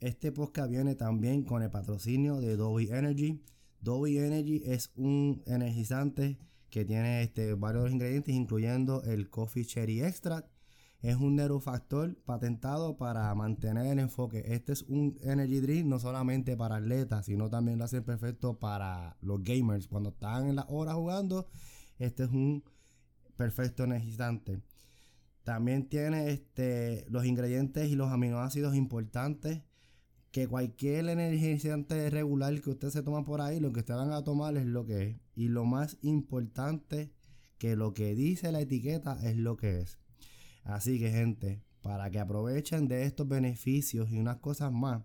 Este podcast viene también con el patrocinio de Dolby Energy. Dolby Energy es un energizante que tiene este, varios ingredientes, incluyendo el Coffee Cherry Extract. Es un neurofactor patentado para mantener el enfoque. Este es un energy drink no solamente para atletas, sino también lo hace perfecto para los gamers. Cuando están en la hora jugando, este es un perfecto energizante. También tiene este, los ingredientes y los aminoácidos importantes que cualquier energizante regular que usted se toma por ahí, lo que usted van a tomar es lo que es. Y lo más importante, que lo que dice la etiqueta es lo que es. Así que gente, para que aprovechen de estos beneficios y unas cosas más,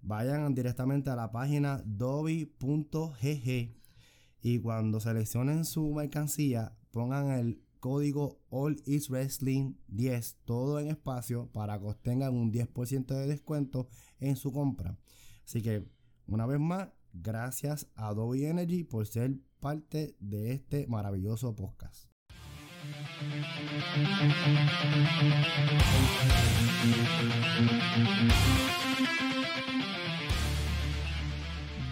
vayan directamente a la página dobi.gg y cuando seleccionen su mercancía, pongan el código All Is Wrestling 10, todo en espacio, para que obtengan un 10% de descuento en su compra. Así que, una vez más, gracias a Adobe Energy por ser parte de este maravilloso podcast.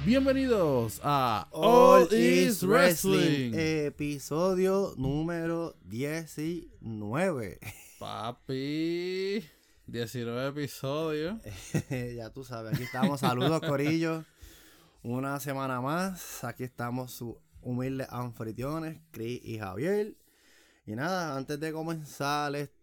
Bienvenidos a All, Is Wrestling. Episodio número 19. Papi, 19 episodios. ya tú sabes, aquí estamos. Saludos, Corillo. Una semana más. Aquí estamos sus humildes anfitriones, Chris y Javier. Y nada, antes de comenzar este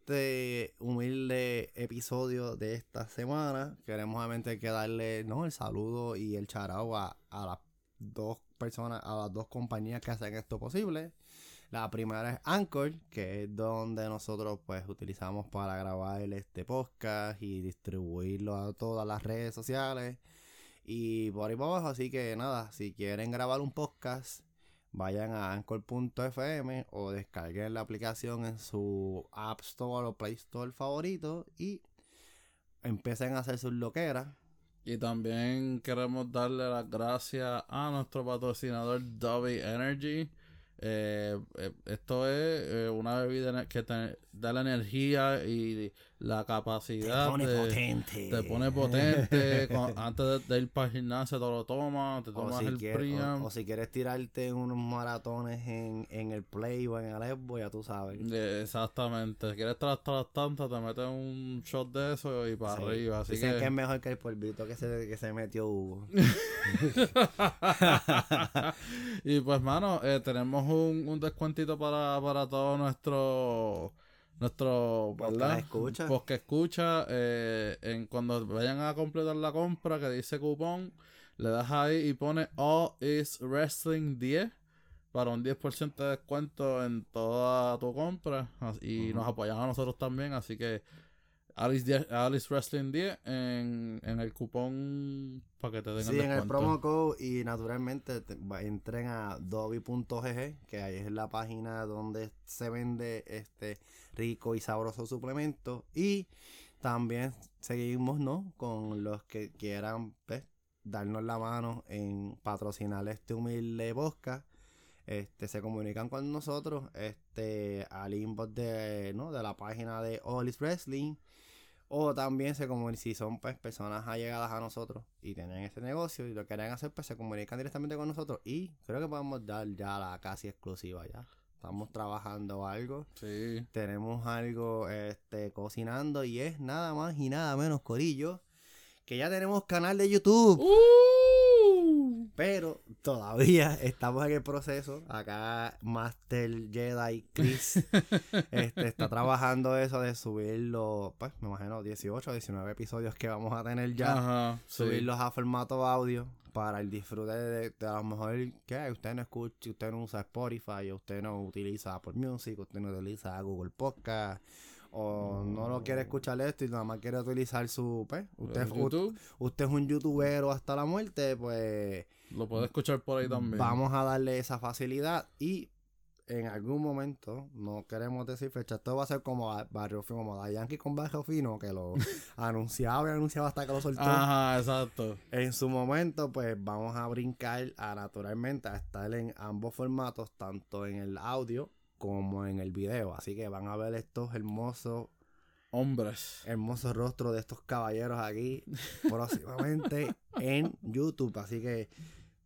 humilde episodio de esta semana, queremos obviamente que darle ¿no? el saludo y el charao a, a las dos personas, a las dos compañías que hacen esto posible. La primera es Anchor, que es donde nosotros pues utilizamos para grabar este podcast y distribuirlo a todas las redes sociales y por ahí para abajo. Así que nada, si quieren grabar un podcast, vayan a anchor.fm o descarguen la aplicación en su App Store o Play Store favorito y empiecen a hacer sus loqueras. Y también queremos darle las gracias a nuestro patrocinador Dobby Energy. Eh, eh, esto es eh, una bebida que te da la energía y la capacidad. Te pone de- potente. Te pone potente. Cu- antes de, de ir para el gimnasio te lo tomas, te O tomas si, el Priam. o, o si quieres tirarte unos maratones en, en el Play o en el Xbox, ya tú sabes. Eh, Exactamente. Si quieres las tantas, te metes un shot de eso y para Sí. arriba. Así Dicen que... que... es mejor que el polvito que se, que se metió Hugo. y pues, mano, eh, tenemos un, un descuentito para, para todos nuestros nuestro ¿verdad? escucha. Podcast escucha eh, en cuando vayan a completar la compra que dice cupón le das ahí y pone All is Wrestling 10 para un 10% de descuento en toda tu compra y nos apoyan a nosotros también así que Alice, 10 Alice Wrestling 10 en, en el cupón para que te den Sí, el en el descuento promo code y naturalmente te- va- entren a dobi.gg, que ahí es la página donde se vende este rico y sabroso suplemento. Y también seguimos, ¿no? Con los que quieran pues, darnos la mano en patrocinar este humilde podcast. Este, se comunican con nosotros este, al inbox de, ¿no? de la página de All is Wrestling. O también se comunican, si son pues, personas allegadas a nosotros y tienen ese negocio y lo quieren hacer, pues se comunican directamente con nosotros. Y creo que podemos dar ya la casi exclusiva ya. Estamos trabajando algo. sí Tenemos algo este, cocinando y es nada más y nada menos, Corillo, que ya tenemos canal de YouTube. ¡Uh! Pero todavía estamos en el proceso. Acá Master Jedi Chris este, está trabajando eso de subirlo, pues me imagino 18 o 19 episodios que vamos a tener ya. Ajá, sí. Subirlos a formato audio para el disfrute de, de a lo mejor que usted no escuche, usted no usa Spotify, usted no utiliza Apple Music, usted no utiliza Google Podcast. O no lo quiere escuchar esto y nada más quiere utilizar su... Pues, usted, YouTube usted es un youtubero hasta la muerte, pues lo puedes escuchar por ahí también. Vamos a darle esa facilidad y en algún momento, no queremos decir fecha, esto va a ser como Barrio Fino, como la Yankee con Barrio Fino, que lo anunciaba y anunciaba hasta que lo soltó. Ajá, exacto. En su momento, pues vamos a brincar a naturalmente a estar en ambos formatos, tanto en el audio como en el video. Así que van a ver estos hermosos hombres. hermoso rostro de estos caballeros aquí próximamente en YouTube. Así que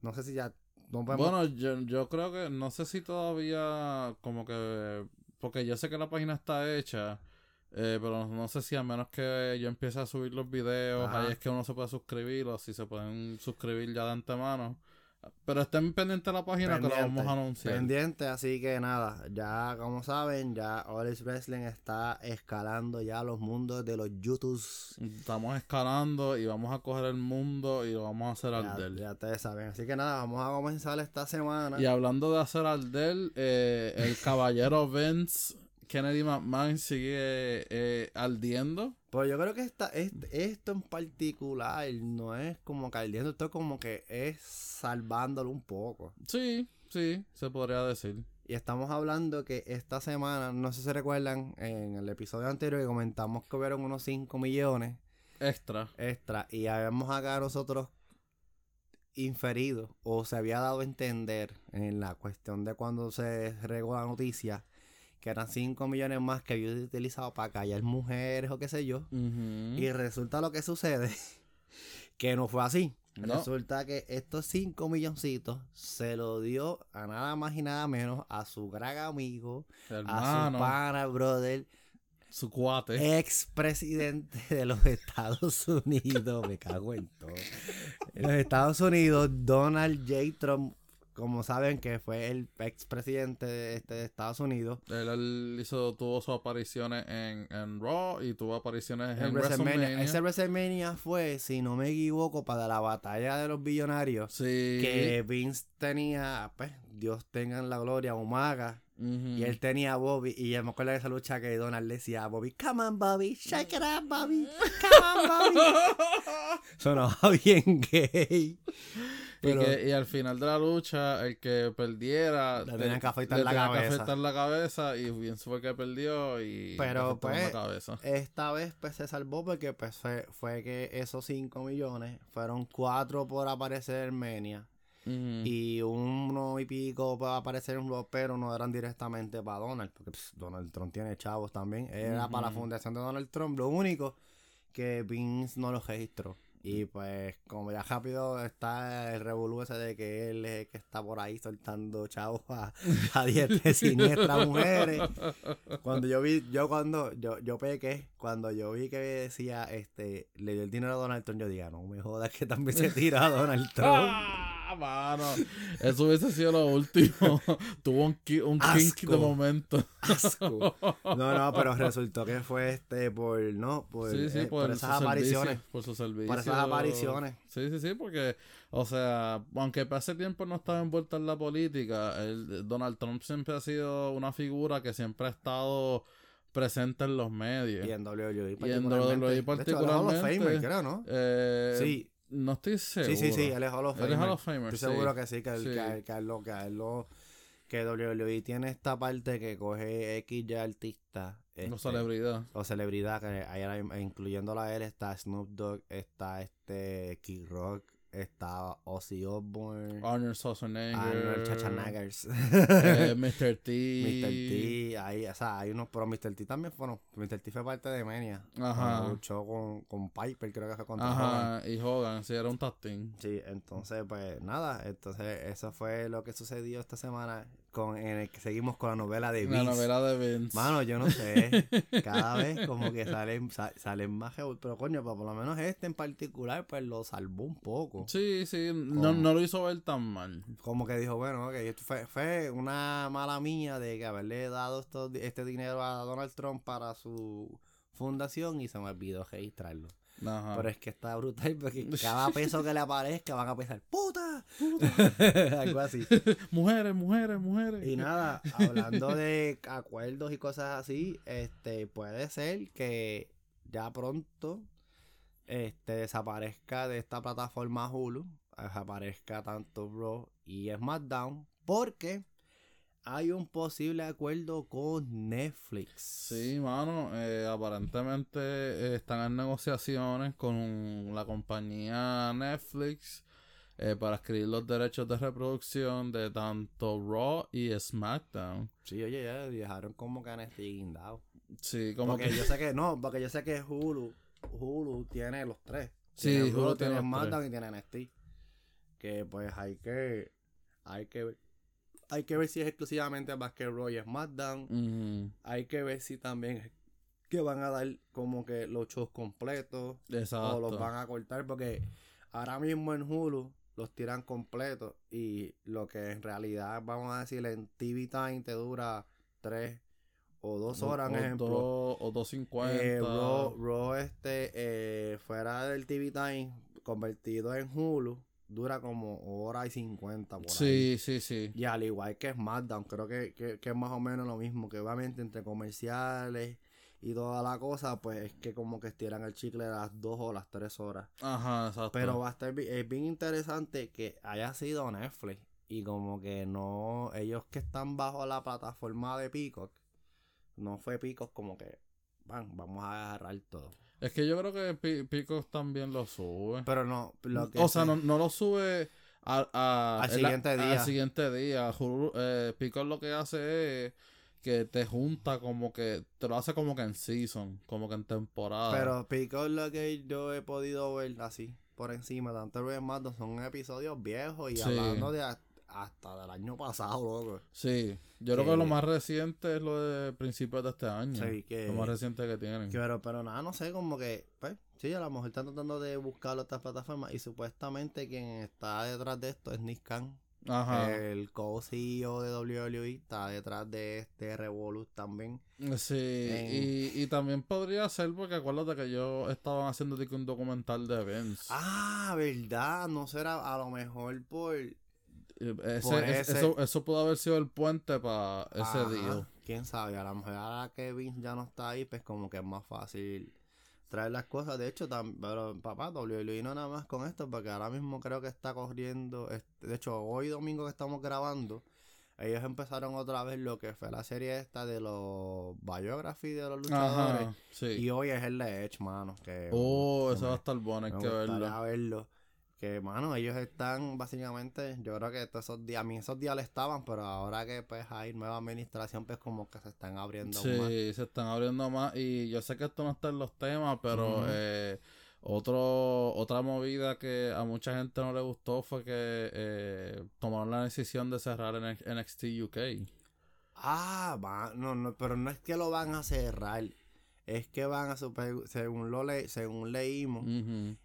no sé si ya no podemos- Bueno, yo, yo creo que, no sé si todavía como que, porque yo sé que la página está hecha, eh, pero no sé si a menos que yo empiece a subir los videos, Ajá. ahí es que uno se puede suscribir o si se pueden suscribir ya de antemano. Pero estén pendientes de la página que lo vamos a anunciar. Pendiente, así que nada, ya como saben, ya All Is Wrestling está escalando ya los mundos de los YouTubes. Estamos escalando y vamos a coger el mundo y lo vamos a hacer Ya, arder. ya ustedes saben. Así que nada, vamos a comenzar esta semana. Y hablando de hacer arder, eh, el caballero Vince Kennedy McMahon sigue eh, ardiendo. Pues yo creo que esta, este- esto en particular no es como caldeando, esto como que es salvándolo un poco. Sí, sí, se podría decir. Y estamos hablando que esta semana, no sé si se recuerdan, en el episodio anterior que comentamos que hubieron unos 5 millones Extra. extra y habíamos acá nosotros inferido o se había dado a entender en la cuestión de cuando se regó la noticia que eran 5 millones más que había utilizado para callar mujeres o qué sé yo. Y resulta lo que sucede, que no fue así. No. Resulta que estos 5 milloncitos se lo dio a nada más y nada menos a su gran amigo, a su pana, brother, su cuate. expresidente de los Estados Unidos. Me cago en todo. En los Estados Unidos, Donald J. Trump, como saben que fue el expresidente de, este, de Estados Unidos, Él, él hizo, tuvo sus apariciones en, en Raw y tuvo apariciones en, en WrestleMania. WrestleMania. Ese WrestleMania fue, si no me equivoco, para la batalla de los billonarios. Sí. Que Vince tenía, pues, Dios tenga en la gloria, Umaga. Y él tenía a Bobby. Y me acuerdo de esa lucha que Donald le decía a Bobby, Come on, Bobby, shake it up, Bobby. Come on, Bobby. Sonaba bien gay. Y, Pero- que, y al final de la lucha, el que perdiera. Le tenían que afeitar la que cabeza. afeitar la cabeza. Y Vince fue que perdió. Y. Pero, pues, la. Esta vez pues se salvó porque pues fue, fue que esos 5 millones fueron 4 por aparecer en Mania. Y uno y pico para aparecer en Raw, pero no eran directamente para Donald, porque Donald Trump tiene chavos también. Era para la fundación de Donald Trump. Lo único que Vince no lo registró. Y pues, como ya rápido está el revolú ese de que él es el que está por ahí soltando chavos a, a diestra siniestra mujeres. Cuando yo vi, yo cuando, yo, yo pequé, cuando yo vi que decía, este, le dio el dinero a Donald Trump, yo dije, no me jodas que también se tira a Donald Trump. ¡Ah, mano! Eso hubiese sido lo último. Tuvo un, ki- un kink de momento. asco. No, no, pero resultó que fue este por, ¿no? Por, sí, sí, eh, por, por su esas apariciones. servicio, por su servicio. Por esas apariciones. Sí, sí, sí, porque, o sea, aunque hace tiempo no estaba envuelto en la política, el, Donald Trump siempre ha sido una figura que siempre ha estado presente en los medios. Y en WWE Y en WWE particularmente. De hecho, particularmente. Famer, creo, ¿no? Eh, sí, No estoy seguro. sí, sí, sí, él es Hall of Él es Famer. Hall of Famer, Estoy sí. seguro que sí, que, él- Sí. que, que lo, que a él lo- que WWE tiene esta parte que coge X ya artista. Este, celebridad. o celebridad, que incluyéndola a él, está Snoop Dogg, está este Kid Rock, está Ozzy Osbourne, Arnold Schwarzenegger. Arnold Schwarzeneggers. eh, Mr. T. Mr. T, ahí, o sea, hay unos, pero Mr. T también fueron, Mr. T fue parte de Mania. Ajá. Luchó con, con Piper, creo que fue contra Hogan. Ajá, y Hogan, sí, era un tag. Sí, entonces, pues nada, entonces eso fue lo que sucedió esta semana con, en el que seguimos con la novela de La Vince. novela de Vince. Mano, yo no sé, cada vez como que salen, sa- salen más, pero coño, pues por lo menos este en particular, pues lo salvó un poco. Sí, sí, no, no lo hizo ver tan mal. Como que dijo, bueno, ok, esto fue, fue una mala mía de que haberle dado esto- este dinero a Donald Trump para su fundación y se me olvidó registrarlo. Ajá. Pero es que está brutal porque cada peso que le aparezca van a pensar, ¡puta! Algo así. Mujeres, mujeres, mujeres. Y nada, hablando de acuerdos y cosas así, este puede ser que ya pronto este desaparezca de esta plataforma Hulu, desaparezca tanto Raw y SmackDown, porque hay un posible acuerdo con Netflix. Sí, mano, eh, aparentemente eh, están en negociaciones con la compañía Netflix eh, para escribir los derechos de reproducción de tanto Raw y SmackDown. Sí, oye, ya dejaron como que han guindado. Sí, como Porque que. yo sé que no, porque yo sé que Hulu, Hulu tiene los tres. Sí, Tiene Hulu tiene SmackDown y tiene NXT. Que pues hay que hay que ver hay que ver si es exclusivamente Basket y SmackDown. Hay que ver si también que van a dar como que los shows completos Exacto. o los van a cortar porque ahora mismo en Hulu los tiran completos y lo que en realidad vamos a decir en TV Time te dura tres o dos horas, o ejemplo. dos- o 250. Eh, Raw, Raw, este, eh, fuera del TV Time, convertido en Hulu, dura como hora y cincuenta por ahí. Sí, sí, sí. Y al igual que SmackDown, creo que, que, que es más o menos lo mismo, que obviamente entre comerciales y toda la cosa, pues es que como que estiran el chicle a las dos o las tres horas. Ajá, exacto. Pero va a estar, bi- es bien interesante que haya sido Netflix y como que no, ellos que están bajo la plataforma de Peacock, no fue Peacock como que, van, vamos a agarrar todo. Es que yo creo que Pi- Picos también lo sube. Pero no, lo que o sea, se- no, no lo sube a- a- Al en siguiente día. Al siguiente día. Picos lo que hace es que te junta como que, te lo hace como que en season, como que en temporada. Pero Peacock lo que yo he podido ver así, por encima, tanto Ruben Mando, son episodios viejos y Sí. hablando de hasta del año pasado, loco. Sí, yo creo Que- lo más reciente es lo de principios de este año. Sí, que- Lo más reciente que tienen. Que, pero, pero nada, no sé, como que, pues, sí, a lo mejor están tratando de buscar otras plataformas y supuestamente quien está detrás de esto es Nick Khan, Ajá. el co-CEO de WWE, está detrás de este Revolut también. Sí, y, y también podría ser porque acuérdate que yo estaban haciendo un documental de Vince. Ah, verdad, no será a lo mejor por ese- ese- Eso, eso pudo haber sido el puente para ese Ajá, día. Quién sabe, a lo mejor ahora que Vince ya no está ahí, pues como que es más fácil traer las cosas. De hecho, tam- pero papá, WWE no nada más con esto, porque ahora mismo creo que está corriendo. este, de hecho, hoy domingo que estamos grabando, ellos empezaron otra vez lo que fue la serie esta de los biography de los luchadores. Ajá, sí. Y hoy es el de Edge, mano. Que, oh, eso va a estar bueno, hay que verlo. verlo. Que, mano, ellos están básicamente, yo creo que todos esos días, a mí esos días le estaban, pero ahora que pues hay nueva administración, pues como que se están abriendo Sí, más. se están abriendo más y yo sé que esto no está en los temas, pero eh, otro, otra movida que a mucha gente no le gustó fue que eh, tomaron la decisión de cerrar en NXT UK. Ah, va, no, no, pero no es que lo van a cerrar, es que van a, super- según lo le, según leímos,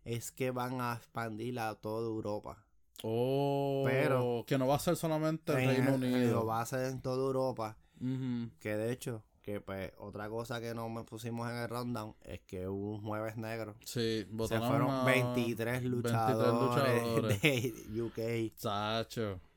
es que van a expandir a toda Europa. Oh, Pero- que no va a ser solamente el En- Reino Unido. Va a hacer en toda Europa. Que de hecho, que pues otra cosa que no me pusimos en el rundown es que hubo un jueves negro. Sí, Se fueron a 23 luchadores, luchadores. de UK.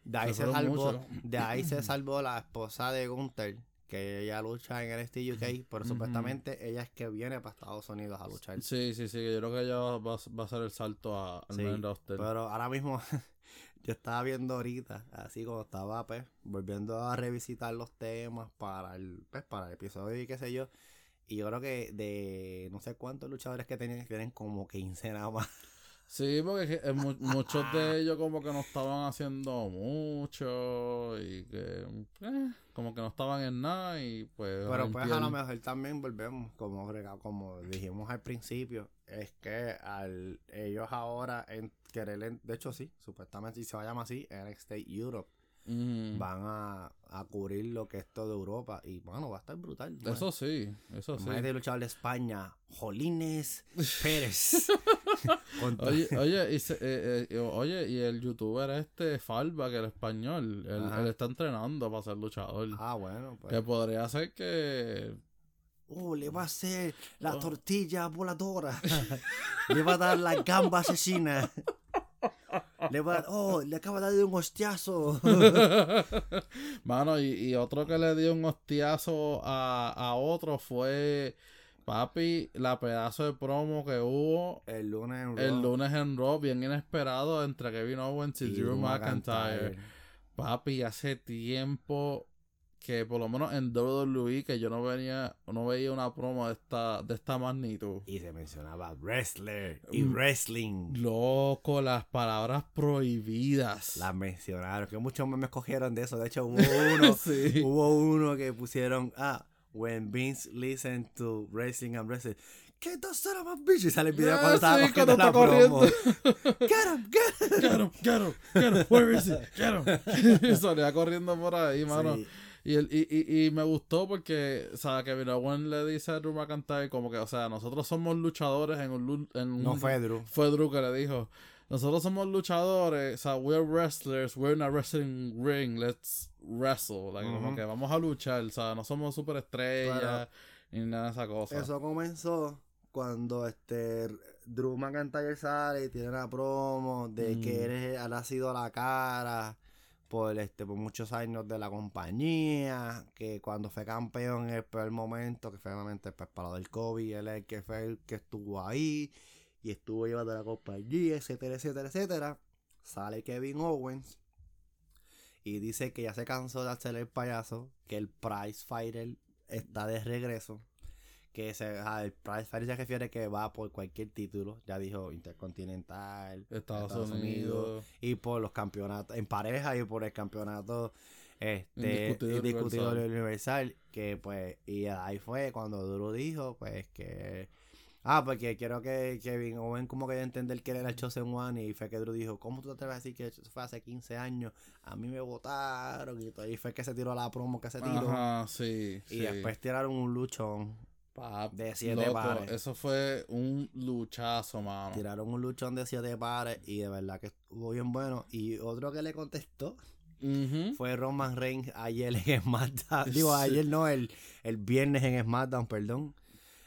De ahí Se salvó, de ahí se salvó la esposa de Gunther, que ella lucha en NXT UK, pero supuestamente ella es que viene para Estados Unidos a luchar. Sí, sí, sí, yo creo que ella va, va a hacer el salto a, al Sí, main roster. Pero ahora mismo yo estaba viendo ahorita, así como estaba pues, volviendo a revisitar los temas para el, pues, para el episodio y qué sé yo. Y yo creo que de no sé cuántos luchadores que tenían, tienen como 15 nada más. Sí, porque eh, mu- muchos de ellos como que no estaban haciendo mucho y que eh, como que no estaban en nada y pues... Pero pues a lo mejor también volvemos, como, como dijimos al principio, es que al ellos ahora en querer, en- de hecho sí, supuestamente si se va a llamar así, NXT Europe, Van a, a cubrir lo que es todo Europa y bueno, va a estar brutal. Eso sí, eso sí. Más de luchador de España, Jolines Pérez. Oye, oye, y se- eh, eh, oye, y el youtuber este Falva, que el español, él está entrenando para ser luchador. Ah, bueno, pues. Que podría ser que Oh, le va a hacer la Oh. tortilla voladora. le va a dar la gamba asesina. Le va a, oh, le acaba de dar un hostiazo. Mano, y, y otro que le dio un hostiazo a, a otro fue, papi, la pedazo de promo que hubo el lunes en el Raw. lunes en Raw, bien inesperado, entre Kevin Owens y, Y Drew McIntyre. Papi, hace tiempo que por lo menos en WWE que yo no venía, no veía una promo de esta, de esta magnitud. Y se mencionaba wrestler y Mm. wrestling. Loco, las palabras prohibidas. La mencionaron, que muchos memes cogieron de eso. De hecho, hubo uno, sí. hubo uno que pusieron, ah, when Vince listen to wrestling and wrestling. ¿Qué dos son más bitch? Y sale el video Ah, cuando estaba sí, la está promo. corriendo. Get him, get him. Get him, get him, get him, where is he? Get him. Salía corriendo por ahí, mano. Sí. Y, el, y, y, y me gustó porque, o sea, Kevin Owen le dice a Drew McIntyre como que, o sea, nosotros somos luchadores en un... lu- En un No fue Drew. Fue Drew que le dijo, nosotros somos luchadores, o sea, we're wrestlers, we're in a wrestling ring, let's wrestle. Like, Como que vamos a luchar, o sea, no somos superestrellas ni nada de esa cosa. Eso comenzó cuando este Drew McIntyre sale y tiene una promo de Mm. que él, él ha sido la cara por este por muchos años de la compañía, que cuando fue campeón en el peor momento, que fue obviamente pues, para del COVID, él es el que fue el que estuvo ahí y estuvo llevando la compañía, etcétera, etcétera, etcétera. Sale Kevin Owens y dice que ya se cansó de hacer el payaso, que el Prize Fighter está de regreso. Que se, el Prize Fighter se refiere que va por cualquier título, ya dijo Intercontinental, Estados, Estados Unidos. y por los campeonatos en pareja y por el campeonato este Indiscutido universal. universal que pues y ahí fue cuando Drew dijo pues que ah porque quiero que Kevin Owen como que entender que él era el Chosen One y fue que Drew dijo ¿cómo tú te atreves a decir que eso fue hace 15 años? a mí me votaron y todo y fue que se tiró la promo que se tiró Ajá, sí. y sí. después tiraron un luchón Pa- de siete loco, pares. Eso fue un luchazo, mano. tiraron un luchón de siete pares y de verdad que estuvo bien bueno y otro que le contestó fue Roman Reigns ayer en SmackDown. Digo, ayer no, el, el viernes en SmackDown, perdón.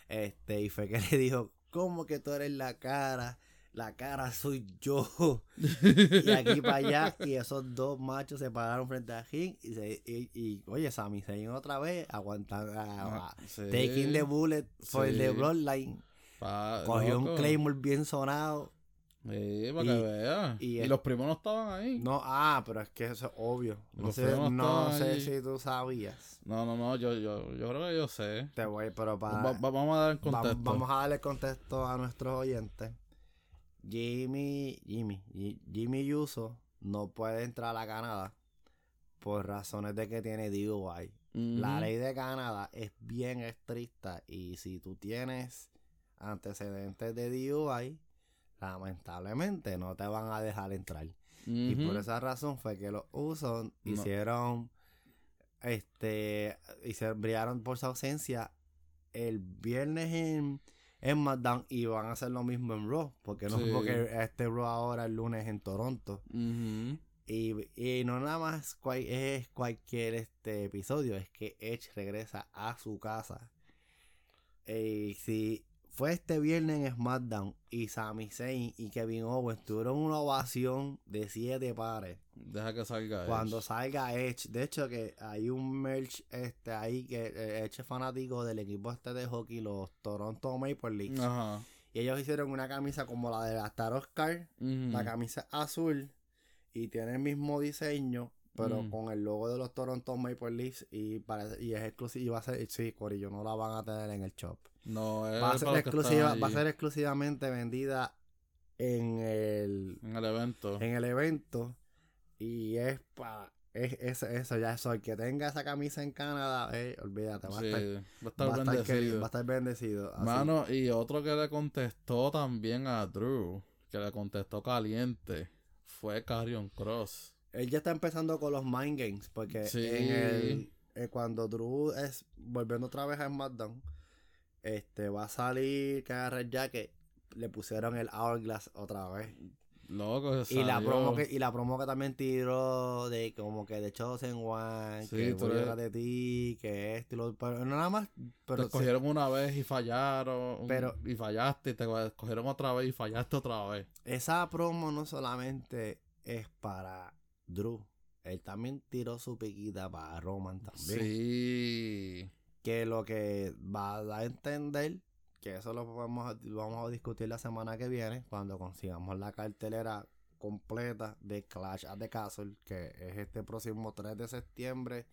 Este, y fue que le dijo, ¿cómo que tú eres la cara? La cara soy yo. y aquí para allá, y esos dos machos se pararon frente a King y, se, y, y, oye, Sami Zayn otra vez aguantando, Ah, sí. taking the bullet for Sí. the bloodline. Pa- Cogió un. Claymore bien sonado. Sí, para Y- que vea. y los primos no estaban ahí. No, ah, pero es que eso es obvio. No Los sé, no si tú sabías. No, no, no, yo, yo, yo creo que yo sé. Te voy, pero para... Va- va- vamos a dar Va- contexto. vamos a darle contexto a nuestros oyentes. Jimmy, Jimmy, Ji- Jimmy Uso no puede entrar a Canadá por razones de que tiene DUI. La ley de Canadá es bien estricta y si tú tienes antecedentes de DUI, lamentablemente no te van a dejar entrar. Y por esa razón fue que los usos No. hicieron, este, hicieron, brillaron por su ausencia el viernes en, en SmackDown y van a hacer lo mismo en Raw, porque no Sí. porque este Raw ahora el lunes en Toronto. Y, y no nada más cual- es cualquier este episodio, es que Edge regresa a su casa. Y si fue este viernes en SmackDown y Sami Zayn y Kevin Owens tuvieron una ovación de siete pares Deja que salga cuando Edge. salga Edge. De hecho que hay un merch este ahí que eh, Edge es fanático del equipo este de hockey, los Toronto Maple Leafs. Ajá. Y ellos hicieron una camisa como la de la Star Oscar la camisa azul y tiene el mismo diseño, pero Mm. con el logo de los Toronto Maple Leafs y, parece- y es exclusiva. Y va a ser, sí, Corillo, no la van a tener en el shop. No, es Va a, ser exclusiva, va a ser exclusivamente vendida en el, en el evento. en el evento y es para. Es, es- eso, ya eso. El que tenga esa camisa en Canadá, eh, olvídate, va, Sí, a estar, va a estar va a estar querido, bendecido. va a estar bendecido. así. Mano, y otro que le contestó también a Drew, que le contestó caliente, fue Carrion Cross. Él ya está empezando con los mind games, porque Sí. en el, eh, cuando Drew es volviendo otra vez a SmackDown, este va a salir que agarra el jacket, le pusieron el Hourglass otra vez. Loco, Y la promo que, y la promo que también tiró de como que de Chosen One, Sí, que tú voy a eres- de ti, que esto y lo pero no nada más, pero te sí, escogieron una vez y fallaron. Pero- y fallaste. Te escogieron otra vez y fallaste otra vez. esa promo no solamente es para Drew, él también tiró su piquita para Roman también. Sí. Que lo que va a dar a entender, que eso lo vamos a, vamos a discutir la semana que viene, cuando consigamos la cartelera completa de Clash at the Castle, que es este próximo 3 de septiembre,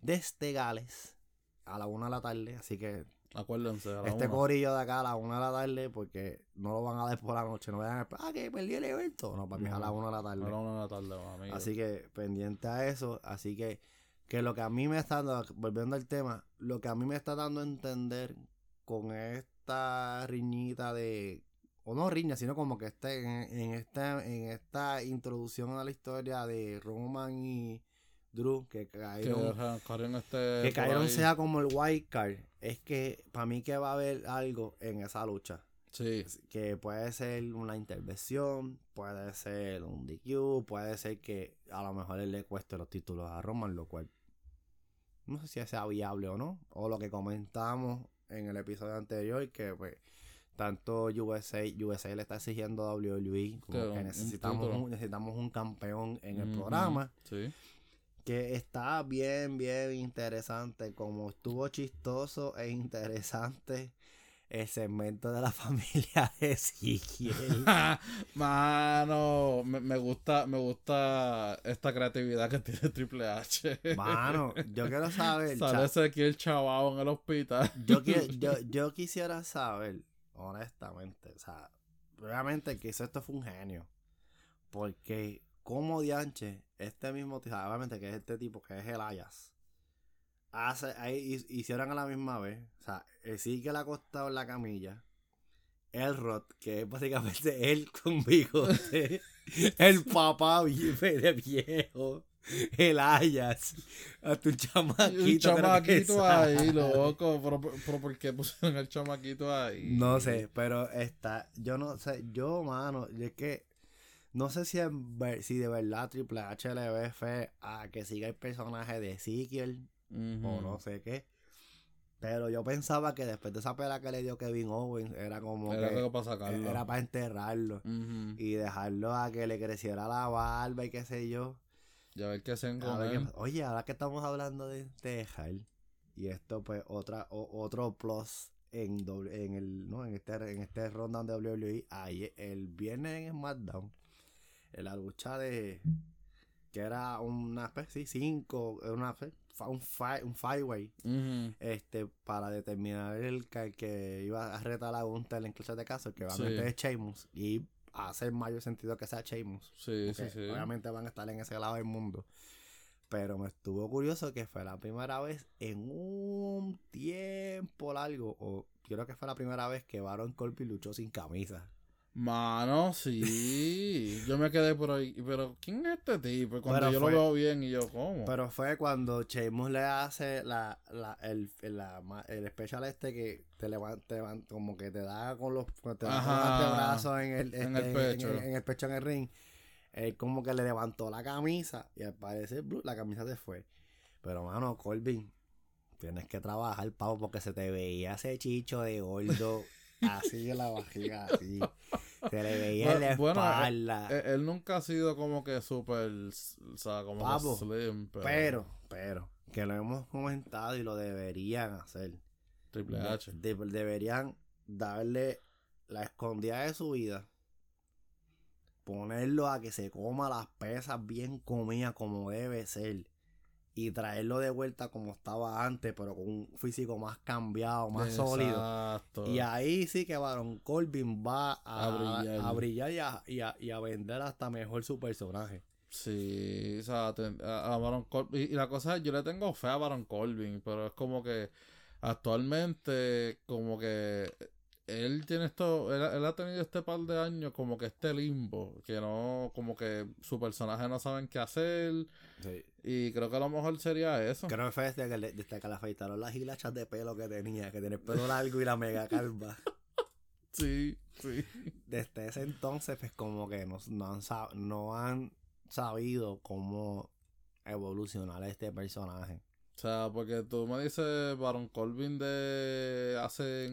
desde Gales, a la 1 de la tarde, así que Acuérdense. A la este una. corillo de acá a la 1 de la tarde, porque no lo van a dar por la noche, no vayan a ah, que perdí el evento, no, para mí es a la 1 de la tarde. A la una de la tarde, mami. Así que pendiente a eso. Así que que lo que a mí me está dando, volviendo al tema, lo que a mí me está dando a entender con esta riñita de, o no riña, sino como que este, en, en esta, en esta introducción a la historia de Roman y Drew, que cayeron, este. que por cayeron sea como el wild card, es que para mí que va a haber algo en esa lucha. Sí. Que puede ser una intervención, puede ser un DQ, puede ser que a lo mejor él le cueste los títulos a Roman, lo cual no sé si sea viable o no. O lo que comentamos en el episodio anterior, que pues tanto USA, USA le está exigiendo a WWE como Que necesitamos un, necesitamos un campeón en el programa. Sí. Que está bien, bien interesante. Como estuvo chistoso e interesante el segmento de la familia de Ezequiel. Mano, me, me gusta, me gusta esta creatividad que tiene Triple H. Mano, yo quiero saber. Sale cha- ese aquí el chavao en el hospital. yo, yo, yo quisiera saber, honestamente, o sea, realmente el que hizo esto fue un genio. Porque, como Dianche, este mismo, obviamente que es este tipo que es el Ayas, hace, ahí hi- hicieron a la misma vez, o sea, el sí que le ha costado en la camilla, el Rod, que es básicamente él con bigote, el papá de viejo, el Ayas, hasta un chamaquito. que chamaquito ahí, loco. Pero, pero ¿por qué pusieron el chamaquito ahí? No sé, pero está, yo no sé, yo, mano, es que no sé si, ver- si de verdad Triple H le ve fe a que siga el personaje de Ezekiel O no sé qué. Pero yo pensaba que después de esa pela que le dio Kevin Owens, era como Era que para sacarlo. era para enterrarlo y dejarlo a que le creciera la barba y qué sé yo. Ya ver qué hacen con qué él. Oye, ahora que estamos hablando de dejar y esto pues otra o- otro plus en doble- en el no en este en este rundown de WWE ahí el viernes en SmackDown en la lucha de que era una especie cinco una fa- un five un five way Ujú. este para determinar el que, el que iba a retar a Gunther en clase de caso que va a Sí. meter Sheamus y hace mayor sentido que sea Sheamus Sí, porque sí, sí. Obviamente van a estar en ese lado del mundo. Pero me estuvo curioso que fue la primera vez en un tiempo largo, o creo que fue la primera vez que Baron Corbin luchó sin camisa. Mano, sí. Yo me quedé por ahí. Pero, ¿quién es este tipo? Cuando Pero yo fue- lo veo bien y yo, ¿cómo? Pero fue cuando Sheamus le hace la, la, el, el, la el especial este que te levanta, como que te da con los, te da con en el, En este, el pecho. En, en el pecho en el ring. Él como que le levantó la camisa y al parecer la camisa se fue. Pero mano, Corbin, tienes que trabajar, pavo, porque se te veía ese chicho de gordo, así en la barriga, así. Se le veía la Bueno, bueno, espalda. Eh, él nunca ha sido como que súper, o sea, como que Pavo, slim, pero, pero, pero, que lo hemos comentado y lo deberían hacer. Triple De- H. de- deberían darle la escondida de su vida. Ponerlo a que se coma las pesas bien comidas como debe ser. Y traerlo de vuelta como estaba antes, pero con un físico más cambiado, más sólido. Exacto. Y ahí sí que Baron Corbin va a, A brillar. a brillar y, a, y a- y a vender hasta mejor su personaje. Sí, o sea, a, Baron Corbin. Y, y la cosa es, yo le tengo fe a Baron Corbin, pero es como que actualmente, como que él tiene esto, él, él ha tenido este par de años como que este limbo, que no, como que su personaje no saben qué hacer. Y creo que a lo mejor sería eso. Creo que fue desde que, le, desde que le afeitaron las hilachas de pelo que tenía, que tenía el pelo largo y la mega calva. Sí, sí. Desde ese entonces, pues como que no, no, han, sab- no han sabido cómo evolucionar este personaje. O sea, porque tú me dices Baron Corbin de hace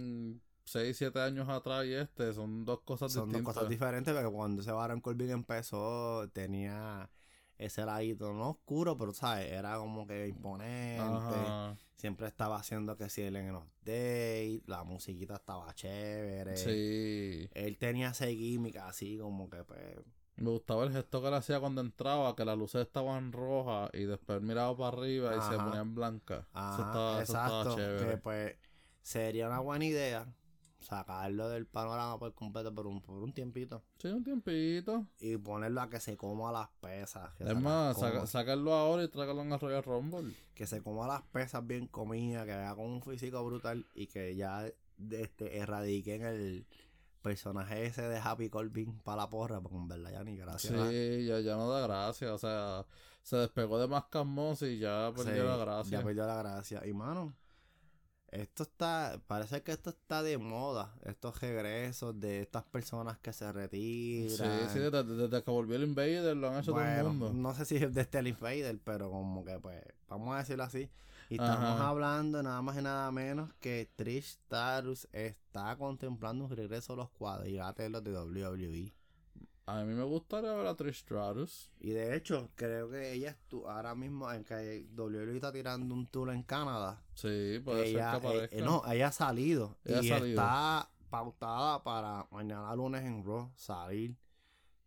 6, 7 años atrás y este, son dos cosas Son dos distintas. cosas diferentes, porque cuando ese Baron Corbin empezó, tenía ese ladito no oscuro, pero sabes, era como que imponente. Ajá. Siempre estaba haciendo que si él en los dates, la musiquita estaba chévere. Sí. Él tenía ese gimmick así como que pues Me gustaba el gesto que él hacía cuando entraba, que las luces estaban rojas y después miraba para arriba y se ponían blancas. Eso Ajá, eso estaba exacto. chévere. Que pues sería una buena idea sacarlo del panorama por completo por un, por un tiempito. Sí, un tiempito. Y ponerlo a que se coma las pesas. Que Es más, saca- sácalo ahora y trágalo en el Royal Rumble. que se coma las pesas bien comidas, que vea con un físico brutal y que ya este, erradiquen el personaje ese de Happy Corbin para la porra, porque en verdad ya ni gracias. da. Sí, ya, ya no da gracia. O sea, se despegó de más Moss y ya perdió Sí, la gracia. Ya perdió la gracia. Y mano, esto está, parece que esto está de moda, estos regresos de estas personas que se Sí, retiran. sí, desde, desde que volvió el Invader lo han hecho todo el mundo. no sé si es de este Invader, pero como que pues, vamos a decirlo así. Y estamos Ajá. hablando nada más y nada menos que Trish Starus está contemplando un regreso a los cuadriláteros de WWE. A mí me gustaría ver a Trish Stratus. Y de hecho, creo que ella estu ahora mismo en que WWE está tirando un tour en Canadá. Sí, puede ella, ser que eh, aparezca. eh, no, ella ha salido. Ella ha y salido. está pautada para mañana lunes en Raw salir.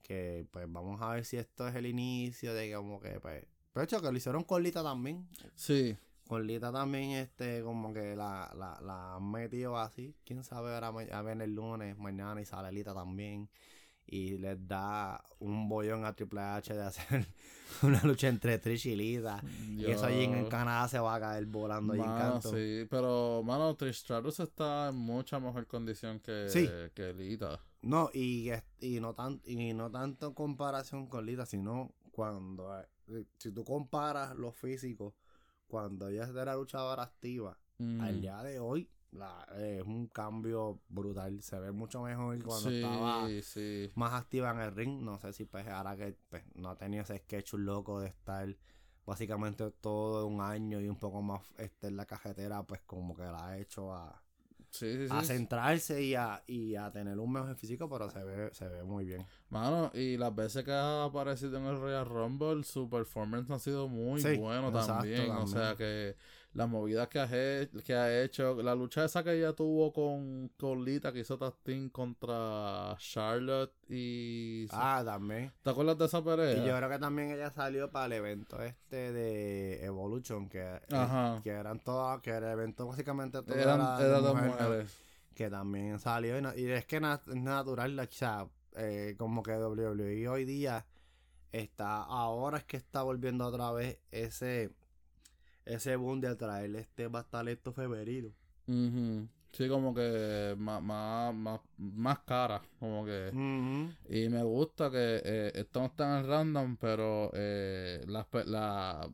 Que pues vamos a ver si esto es el inicio de que como que pues... Pero hecho que lo hicieron con Lita también. Sí, Con Lita también este como que la, la, la han metido así. Quién sabe ahora a ver el lunes, mañana y sale Lita también. Y les da un bollón a Triple H de hacer una lucha entre Trish y Lita. Y eso allí en, Canadá se va a caer volando allí en Mano, canto. sí, pero, mano, Trish Stratus está en mucha mejor condición que, Sí. que Lita. No, y, y no tan, y no tanto en comparación con Lita, sino cuando eh, si tú comparas los físicos, cuando ella la luchadora activa, Mm. al día de hoy la- eh, es un cambio brutal. Se ve mucho mejor cuando sí, estaba sí. más activa en el ring. No sé si pues ahora que pues, no ha tenido ese sketch loco de estar básicamente todo un año y un poco más este, en la cajetera, pues como que la ha hecho a, Sí, a centrarse y a, y a tener un mejor físico, pero se ve, se ve muy bien. Mano, y las veces que ha aparecido en el Royal Rumble, su performance ha sido muy bueno también. O sea que las movidas que ha, he- que ha hecho, la lucha esa que ella tuvo con, con Lita, que hizo team contra Charlotte y... Ah, también. ¿Te acuerdas de esa pelea? Y yo creo que también ella salió para el evento este de Evolution, que, eh, Ajá. que eran todas, que era el evento básicamente todo Eran, era de eran de mujer, ¿no? mujeres. que también salió y, no- y es que na- es natural, o sea, eh, como que WWE hoy día está, ahora es que está volviendo otra vez ese ese boom de traer este estar esto febrero. Ujú. Sí, como que más, más, más, más cara, como que... Y me gusta que eh, esto no está en el random, pero eh, la, la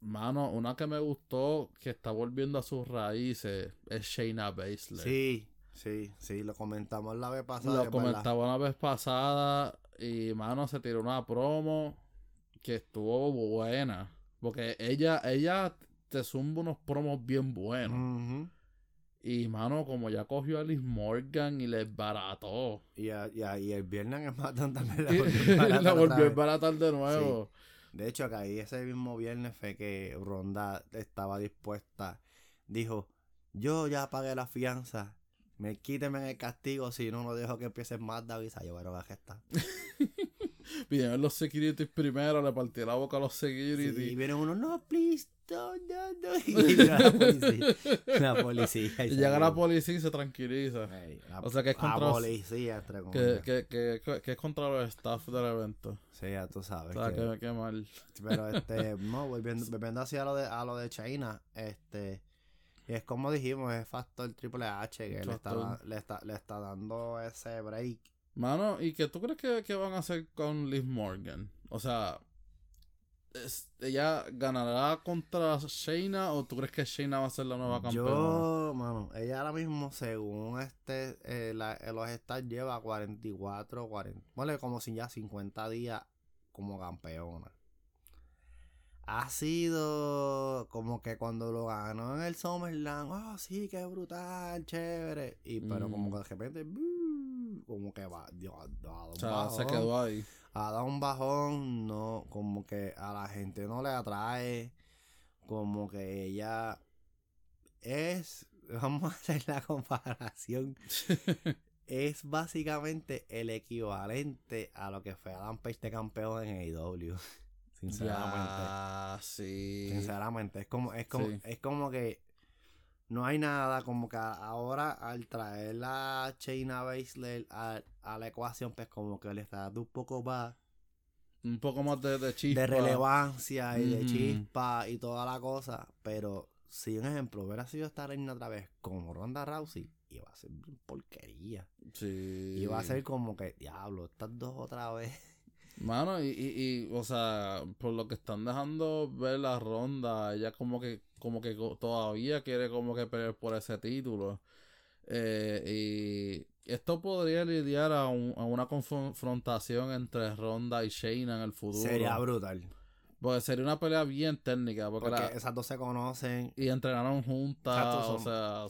mano, una que me gustó que está volviendo a sus raíces es Shayna Baszler. Sí, sí, sí, lo comentamos la vez pasada. Lo es comentaba una vez pasada y mano se tiró una promo que estuvo buena. Porque ella, ella te zumba unos promos bien buenos. Y mano, como ya cogió a Liz Morgan y les barató. y, a- y, a- y el viernes en SmackDown también la volvió a baratar de nuevo. De hecho, que ahí ese mismo viernes fue que Ronda estaba dispuesta. Dijo, yo ya pagué la fianza. Me quíteme el castigo si no, no dejo que empiece más y se llevaron a gestar. Vinieron los securities primero, le partió la boca a los securities. y vieron uno, no, please, no, no, no. Y la policía. La policía. y llega la policía y se tranquiliza. La- O sea que es la contra- policía, entre Que, comillas. que, que, es contra los staff del evento. Sí, ya tú sabes. O sea, que- que, mal. Pero este, no, volviendo, volviendo hacia lo de, a lo de China, este, es como dijimos, es factor Triple H que le está, le, está, le está dando ese break. Mano, ¿y qué tú crees que, que van a hacer con Liz Morgan? O sea, es- ¿ella ganará contra Shayna o tú crees que Shayna va a ser la nueva campeona? Yo, mano, ella ahora mismo, según este, eh, la- eh, los stats, lleva 44, 40, vale, como si ya 50 días como campeona. Ha sido como que cuando lo ganó en el SummerSlam, oh sí, qué brutal, chévere. Y pero como Mm. que de repente. Como que va, dio- ha dado un O sea, se bajón. quedó ahí. Ha dado un bajón, no, como que a la gente no le atrae, como que ella es, vamos a hacer la comparación, es básicamente el equivalente a lo que fue Adam Page de campeón en AEW. Sinceramente. Ya, sí. Sinceramente, es como, es como, Sí. es como que no hay nada como que ahora al traer la Chaina Baszler a, a la ecuación, pues como que le está dando un poco más Un poco más de, de chispa. de relevancia y de chispa y toda la cosa. Pero si un ejemplo hubiera sido esta reina otra vez como Ronda Rousey, iba a ser porquería. Sí. Iba a ser como que, diablo, estas dos otra vez. Mano, y, y, y, o sea, por lo que están dejando ver la ronda, ella como que, como que todavía quiere como que pelear por ese título. Eh, y esto podría lidiar a, un- a una confrontación entre Ronda y Shayna en el futuro. Sería brutal. Porque sería una pelea bien técnica, porque, Porque la- esas dos se conocen. y entrenaron juntas, o sea,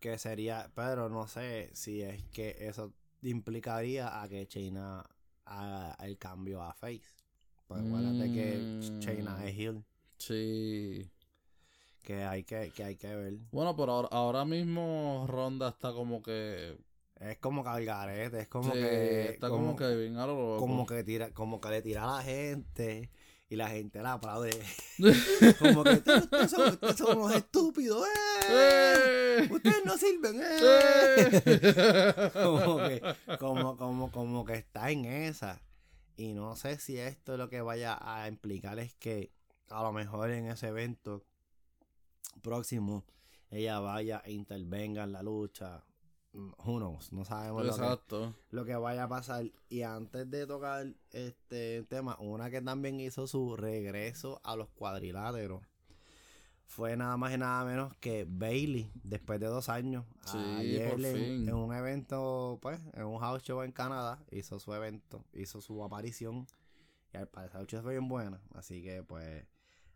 Que sería, pero no sé si es que eso implicaría a que China haga el cambio a Face. Pues acuérdate que Mm. China es heel. sí. Que hay que, que hay que ver. Bueno, pero ahora, ahora mismo Ronda está como que Es como calgarete, es como Sí, que. está como, que bien a lo loco. como que tira, como que le tira a la gente y la gente la aplaude. como que ustedes son, ustedes son unos estúpidos, ¡eh! ¡Eh! Ustedes no sirven, ¡eh! ¡Eh! como que, como, como, como que está en esa. Y no sé si esto lo que vaya a implicar es que a lo mejor en ese evento próximo ella vaya e intervenga en la lucha. Mm, Who knows? No sabemos lo que, lo que vaya a pasar. Y antes de tocar este tema, una que también hizo su regreso a los cuadriláteros fue nada más y nada menos que Bailey, después de dos años. Sí, Ayer por en, fin. en un evento, pues, en un house show en Canadá, hizo su evento, hizo su aparición. Y al parecer la lucha fue bien buena. Así que, pues,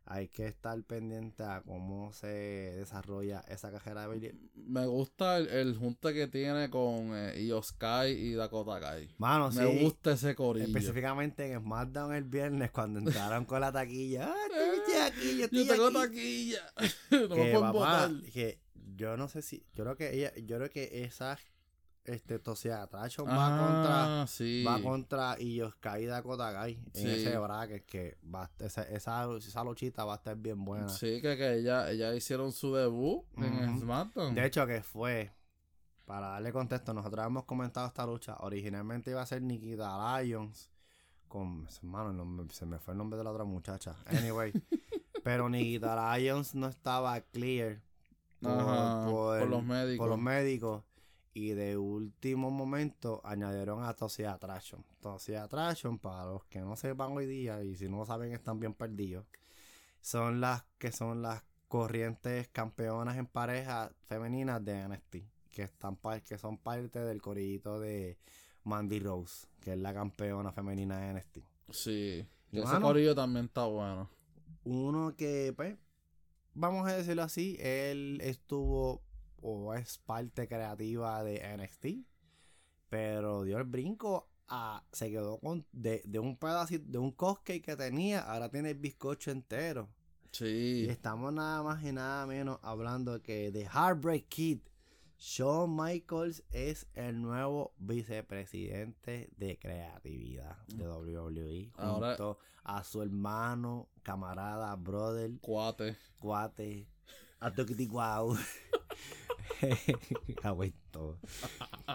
hay que estar pendiente a cómo se desarrolla esa carrera de Bailey. Me gusta el, el junte que tiene con eh, Io Sky y Dakota Kai. Mano, Me sí. gusta ese corillo. Específicamente en SmackDown el viernes cuando entraron con la taquilla. ¡Ah, viste aquí! Yo estoy Yo tengo aquí". taquilla. no me Que, pueden papá, que yo no sé si... Yo creo que ella... Yo creo que esa... Este, Tosia Attraction va Ah, contra... sí. Va contra Iyoskai Dakota Kai en Sí. ese bracket que va, esa, esa, esa luchita va a estar bien buena. Sí, que, que ella, ella hicieron su debut en Ujú. SmackDown. De hecho, que fue, para darle contexto, nosotros hemos comentado esta lucha. Originalmente iba a ser Nikita Lyons. Con, hermano, se me fue el nombre de la otra muchacha. Anyway, pero Nikita Lyons no estaba clear por, Ajá, por- por los médicos. por los médicos. Y de último momento añadieron a Tosia Attraction. Tosia Attraction, para los que no sepan hoy día, y si no lo saben están bien perdidos, son las que son las corrientes campeonas en pareja femeninas de NXT. Que, están que son parte del corillito de Mandy Rose, que es la campeona femenina de NXT. Sí. Ese Mano. corillo también está bueno. Uno que, pues, vamos a decirlo así, él estuvo o es parte creativa de NXT, pero dio el brinco a, se quedó con, de, de un pedacito, de un cupcake que tenía, ahora tiene el bizcocho entero. Y Sí. estamos nada más y nada menos hablando que de Heartbreak Kid. Shawn Michaels es el nuevo vicepresidente de creatividad de WWE. Ahora- Junto a su hermano, camarada, brother, Cuate. cuate, a Guau. Aguento.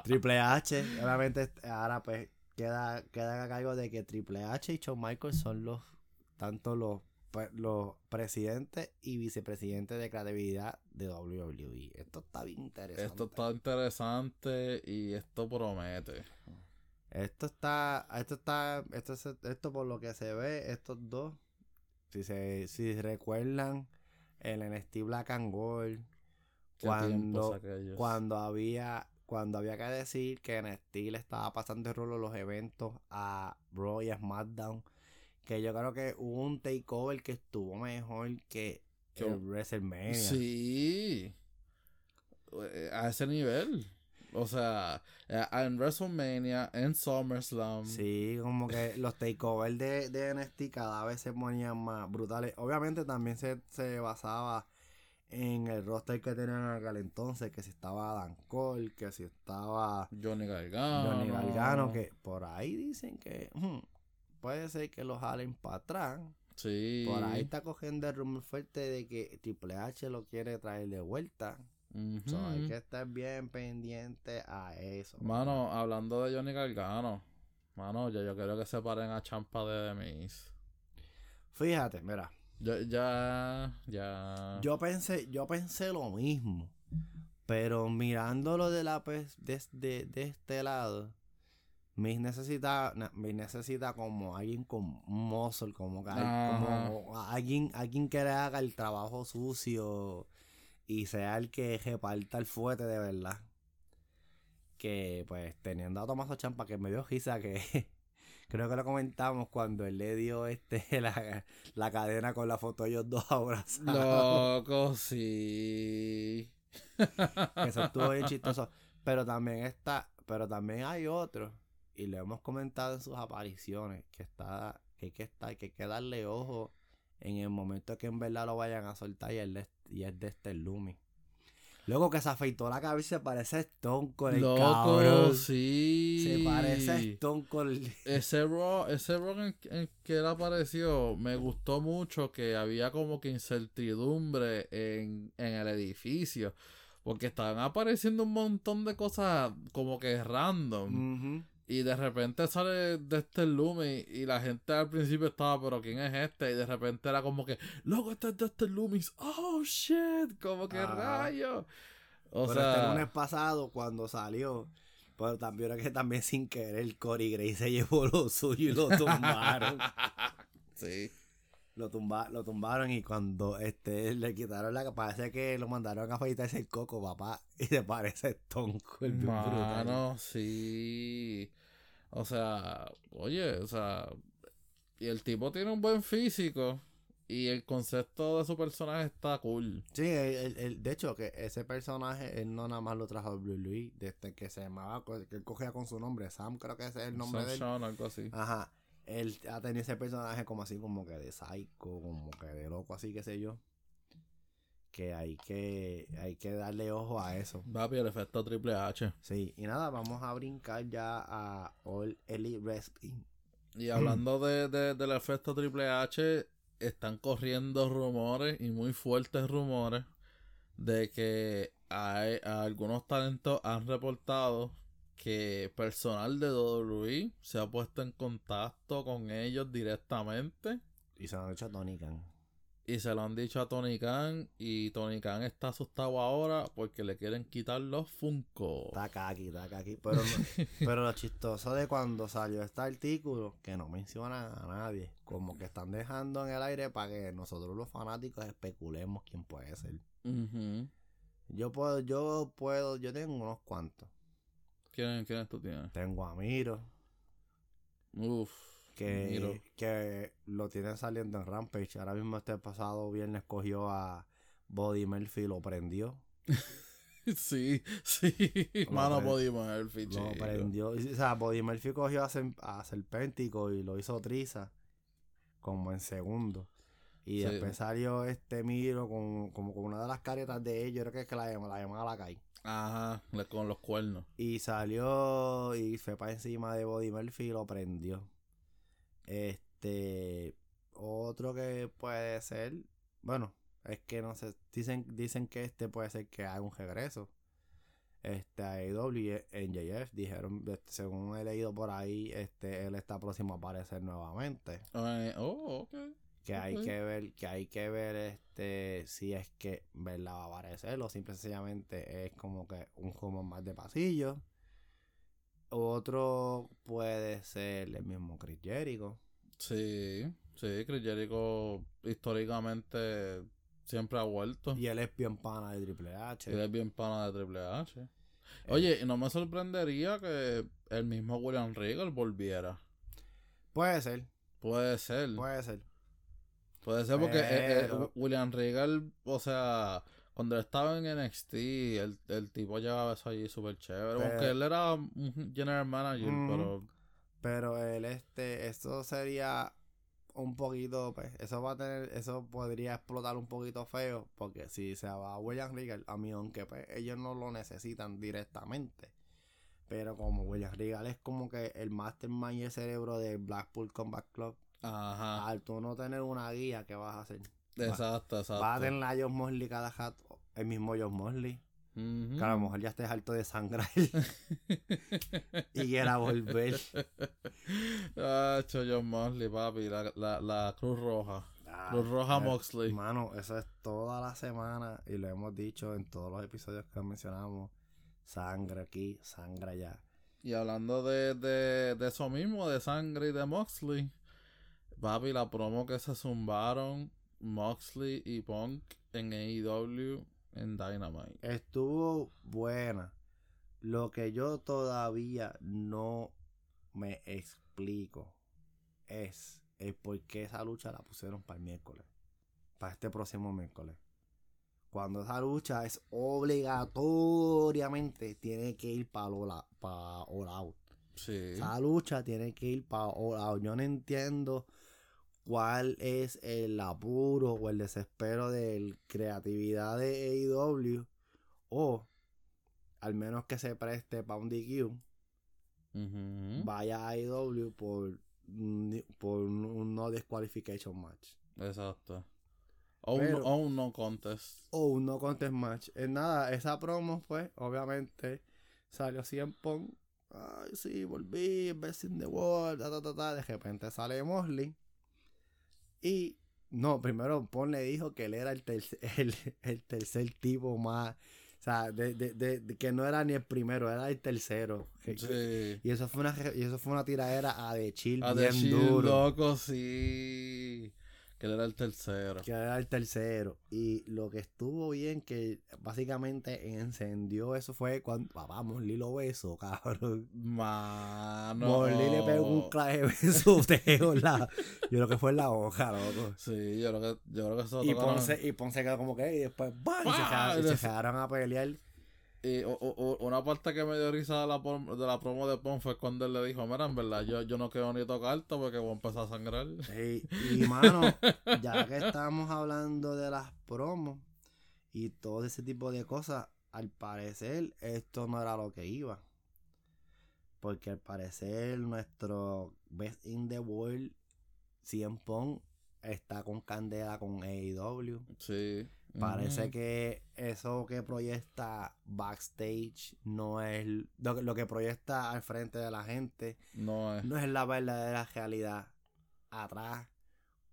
Triple H, obviamente ahora pues queda, queda a cargo de que Triple H y Shawn Michaels son los tanto los, pues, los presidentes y vicepresidentes de creatividad de WWE. Esto está bien interesante. Esto está interesante y esto promete. Esto está, esto está, esto, esto por lo que se ve, estos dos, si se, si recuerdan, el NXT Black and Gold, cuando, cuando había, cuando había que decir que NXT le estaba pasando el rolo los eventos a Raw y a SmackDown, que yo creo que hubo un takeover que estuvo mejor que Que- el WrestleMania. Sí. Eh, A ese nivel. O sea, eh, en WrestleMania, en SummerSlam. Sí, como que los takeovers de, de NXT cada vez se ponían más brutales. Obviamente también se, se basaba en el roster que tenían en aquel entonces, que si estaba Dan Cole, que si estaba Johnny Gargano. Johnny Gargano, que por ahí dicen que hmm, puede ser que los jalen para atrás. Sí. Por ahí está cogiendo el rumor fuerte de que Triple H lo quiere traer de vuelta. So, hay que estar bien pendiente a eso. Mano, hablando de Johnny Gargano. Mano, ya yo quiero que separen a Champa de Demis. Fíjate, mira. Ya, ya, ya. Yo pensé, yo pensé lo mismo. Pero mirándolo de la desde de este lado, Miz necesita, necesita como alguien con un muscle, como, que como alguien, alguien que le haga el trabajo sucio y sea el que reparta el fuete de verdad. Que pues teniendo a Tomaso Champa que me dio risa que creo que lo comentamos cuando él le dio este la, la cadena con la foto de ellos dos abrazados. Loco, sí. eso estuvo bien chistoso. Pero también está, pero también hay otro, y lo hemos comentado en sus apariciones, que está, que hay que estar, que hay que darle ojo en el momento que en verdad lo vayan a soltar y es de, y es de este Lumi. Luego que se afeitó la cabeza parece Stone Cold el Loco, cabrón. sí. Parece Stone Cold. Ese Raw, ese Raw en, en que él apareció, me gustó mucho que había como que incertidumbre en, en el edificio. Porque estaban apareciendo un montón de cosas como que random. Y de repente sale de este Lumi y la gente al principio estaba, pero ¿quién es este? Y de repente era como que, loco, este es de este Loomis. Oh, shit, como que rayo. O Pero este sea, lunes pasado, cuando salió, pero también era que también sin querer el Corey Gray se llevó lo suyo y lo tumbaron. sí. Lo, tumba, lo tumbaron y cuando este le quitaron la parece que lo mandaron a afeitarse el coco, papá, y se parece bien brutal. Mano, sí. O sea, oye, o sea, y el tipo tiene un buen físico y el concepto de su personaje está cool. Sí, el- el- de hecho que ese personaje él no nada más lo trajo a WWE, desde que se llamaba, que él cogía con su nombre, Sam creo que ese es el nombre de él. Algo así. Ajá, él ha tenido ese personaje como así, como que de psycho, como que de loco, así, qué sé yo. Que hay que, hay que darle ojo a eso. Papi, el efecto Triple H. Sí, y nada, vamos a brincar ya a All Elite Wrestling. Y hablando de, de- del efecto Triple H, están corriendo rumores y muy fuertes rumores de que hay, algunos talentos han reportado que personal de WWE se ha puesto en contacto con ellos directamente Y se han hecho a Tony Khan. Y se lo han dicho a Tony Khan y Tony Khan está asustado ahora porque le quieren quitar los Funko. Está aquí, está aquí. Pero, no- pero lo chistoso de cuando salió este artículo, que no mencionan a nadie, como que están dejando en el aire para que nosotros los fanáticos especulemos quién puede ser. Yo puedo, yo puedo, yo tengo unos cuantos. ¿Quién, ¿Quiénes tú tienes? Tengo a Miro, Uf. Que, que lo tienen saliendo en Rampage. Ahora mismo este pasado viernes cogió a Body Murphy y lo prendió. Sí, sí. Lo Mano Body Murphy, Lo chico. prendió. O sea, Body Murphy cogió a, a Serpéntico y lo hizo Triza como en segundo. Y Sí. después salió este Miro con, como con una de las caretas de ellos, creo que es que la la, llaman a la calle. Ajá, con los cuernos. Y salió y fue para encima de Body Murphy y lo prendió. Este, otro que puede ser, bueno, es que no sé, dicen, dicen que este puede ser que haga un regreso. Este, AEW y NJF dijeron, este, según he leído por ahí, este, él está próximo a aparecer nuevamente. Eh, oh, ok. Que hay que ver, que hay que ver este si es que verdad va a aparecer o simple y sencillamente es como que un juego más de pasillo. Otro puede ser el mismo Chris Jericho. Sí, sí, Chris Jericho históricamente siempre ha vuelto. Y él es bien pana de Triple H. Él es bien pana de Triple H. Oye, y no me sorprendería que el mismo William Regal volviera. Puede ser, Puede ser. puede ser. Puede ser porque eh, eh, William Regal, o sea, cuando estaba en NXT, el, el tipo llevaba eso allí súper chévere. Pero- Aunque él era un general manager, pero Pero él, este, esto sería un poquito, pues, eso va a tener, eso podría explotar un poquito feo, porque si se va a William Regal, a mí, aunque pues, ellos no lo necesitan directamente, pero como William Regal es como que el mastermind y el cerebro de Blackpool Combat Club, Ajá. Al tú no tener una guía, ¿qué vas a hacer? Exacto, exacto. Vas a tener a John Mosley cada rato, el mismo John Mosley. Que a lo mejor ya estés harto de sangrar y quiera volver. Ah, John Mosley, papi. La, la, la Cruz Roja. Ah, Cruz Roja eh, Moxley. Mano, eso es toda la semana y lo hemos dicho en todos los episodios que mencionamos. Sangre aquí, sangre allá. Y hablando de, de, de eso mismo, de sangre y de Moxley. Papi, la promo que se zumbaron Moxley y Punk en AEW en Dynamite. Estuvo buena. Lo que yo todavía no me explico es el por qué esa lucha la pusieron para el miércoles. Para este próximo miércoles. Cuando esa lucha es obligatoriamente tiene que ir para pa All Out. Sí. Esa lucha tiene que ir para All Out. Yo no entiendo cuál es el apuro o el desespero de creatividad de AEW o al menos que se preste para un DQ vaya a AEW por, un- por un, no disqualification match Exacto. O un, o un no contest. o un no contest match. En nada, esa promo pues obviamente salió 100 Punk. Ay, sí, volví, best in the world, ta, ta, ta, ta. De repente sale Mosley. Y no, primero Pon le dijo que él era el, tercer- el, el tercer tipo más. O sea, de, de, de- de que no era ni el primero, era el tercero. Sí. Y eso fue una y eso fue una tiradera a de chill A bien Shield, duro. loco, sí. Que él era el tercero. que era el tercero. Y lo que estuvo bien, que básicamente encendió eso fue cuando. Papá, Morley lo besó, cabrón. Mano. Morley le pegó un clave besoteo en la. Yo creo que fue en la hoja, loco. Sí, yo creo que, yo creo que eso Y Ponce, y Ponce quedó como que, y después, ¡bam! Y se ¡Pah! quedaron, y se quedaron a pelear. Y u- u- una parte que me dio risa de la, de la promo de Pon fue cuando él le dijo, mira, en verdad, yo, yo no quiero ni tocarte porque voy a empezar a sangrar. Ey, y mano, ya que estamos hablando de las promos y todo ese tipo de cosas, al parecer esto no era lo que iba. Porque al parecer nuestro Best in the World, CM Punk, está con candela con AEW. Sí. Parece que eso que proyecta backstage no es lo, lo que proyecta al frente de la gente No es. no es la verdadera realidad atrás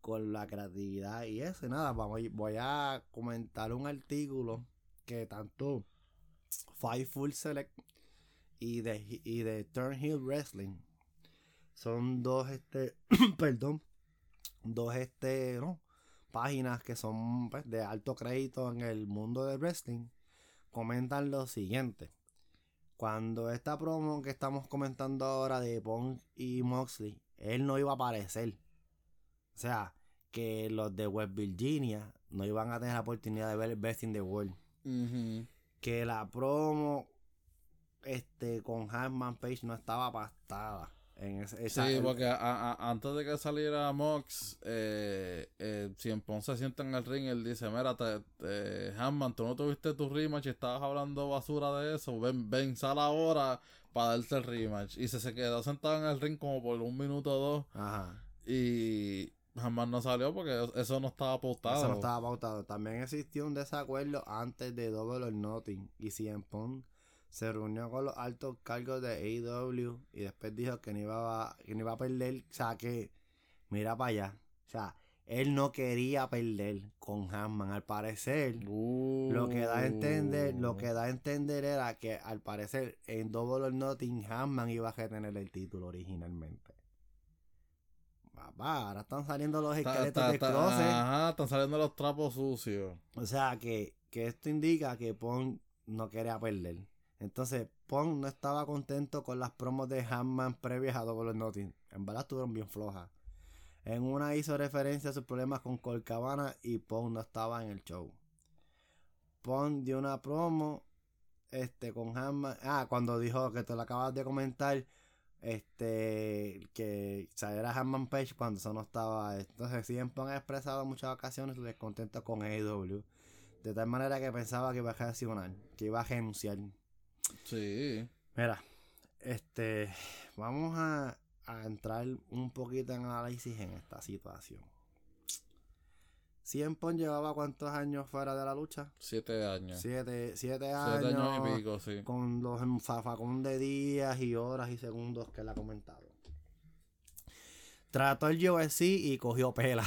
con la creatividad y eso. Y nada, vamos, voy a comentar un artículo que tanto Fightful Select y de, y de Turnhill Wrestling son dos, este, perdón, dos, este, no, páginas que son pues, de alto crédito en el mundo del wrestling. Comentan lo siguiente. Cuando esta promo que estamos comentando ahora de Punk y Moxley, él no iba a aparecer. O sea, que los de West Virginia no iban a tener la oportunidad de ver el Best in the World. Que la promo este con Hartman Page no estaba pastada. En ese, esa- Sí, el- porque a- a- antes de que saliera Mox, eh, eh, si en Pon se sienta en el ring, él dice, mira, te, te- Hanman, tú no tuviste tu rematch y estabas hablando basura de eso, ven, ven, sal ahora para darte el rematch. Y se, se quedó sentado en el ring como por un minuto o dos Ajá. y Hanman no salió porque eso no estaba pautado. Eso no estaba pautado. También existió un desacuerdo antes de Double or Nothing. Y CM Punk se reunió con los altos cargos de AEW y después dijo que no iba a, que no iba a perder. O sea, que mira para allá. O sea, él no quería perder con Hanman. Al parecer, lo que da a entender, lo que da a entender era que al parecer en Double or Nothing Hanman iba a retener el título originalmente. Papá, ahora están saliendo los esqueletos de closet. Ajá, están saliendo los trapos sucios. O sea, que, que esto indica que Pong no quería perder. Entonces, Pong no estaba contento con las promos de Hanman previas a Double Nothing. En verdad estuvieron bien flojas. En una hizo referencia a sus problemas con Colcabana y Pong no estaba en el show. Pong dio una promo este con Hanman. Ah, cuando dijo que te lo acabas de comentar. Este que saliera Hanman Page cuando eso no estaba. Entonces, siempre han expresado en muchas ocasiones su descontento con AEW. De tal manera que pensaba que iba a reaccionar, que iba a renunciar. Sí. Mira, este, vamos a, a entrar un poquito en análisis en esta situación. ¿Cien Pong llevaba cuántos años fuera de la lucha? Siete años. Siete, siete años. Siete años y pico, sí. Con los enfafacón de días y horas y segundos que él ha comentado. Trató el UFC y cogió pela.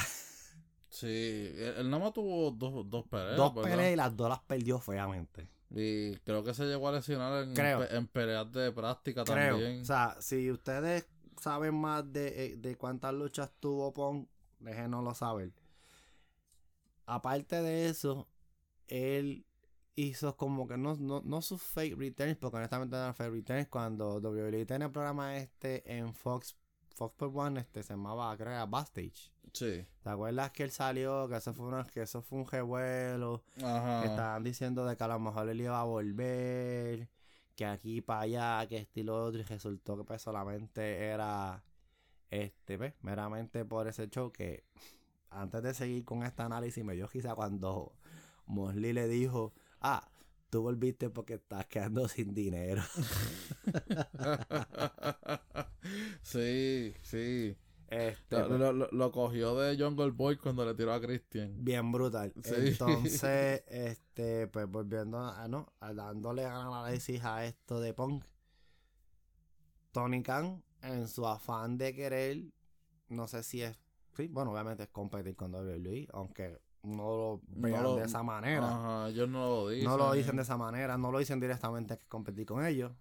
Sí, él, nada más tuvo dos, dos peleas. Dos peleas y las dos las perdió feamente. Y creo que se llegó a lesionar en, en peleas de práctica creo. también. O sea, si ustedes saben más de, eh, de cuántas luchas tuvo Pong, déjenoslo saber. Aparte de eso, él hizo como que no, no, no sus fake returns, porque honestamente no eran fake returns. Cuando WWE tiene el programa este en Fox Fox por One este, se llamaba, creo que era Backstage. Sí. ¿Te acuerdas que él salió? Que eso fue, una, que eso fue un revuelo. Ajá. Que estaban diciendo de que a lo mejor él iba a volver. Que aquí para allá, que estilo otro. Y resultó que pues solamente era. Este, pues, meramente por ese show que. Antes de seguir con este análisis, me dio quizá cuando Mosley le dijo: Ah, tú volviste porque estás quedando sin dinero. sí, sí. Este, lo, lo, cogió de Jungle Boy cuando le tiró a Christian. Bien brutal. Entonces, este, pues volviendo a, no, dándole análisis a esto de Punk. Tony Khan, en su afán de querer, no sé si es, sí, bueno, obviamente es competir con WWE, aunque no lo vean de esa manera. Ajá, ellos no lo dicen. No lo dicen de esa manera, no lo dicen directamente que competir con ellos.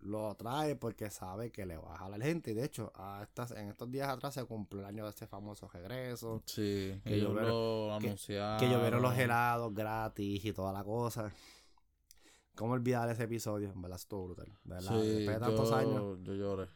Lo trae porque sabe que le va a jalar gente. Y de hecho, a estas, en estos días atrás se cumplió el año de este famoso regreso. Sí, que ellos lo anunciaron. Que llovieron los helados gratis y toda la cosa. ¿Cómo olvidar ese episodio? En verdad, estuvo brutal. ¿verdad? Sí, Después de tantos años. Yo lloré.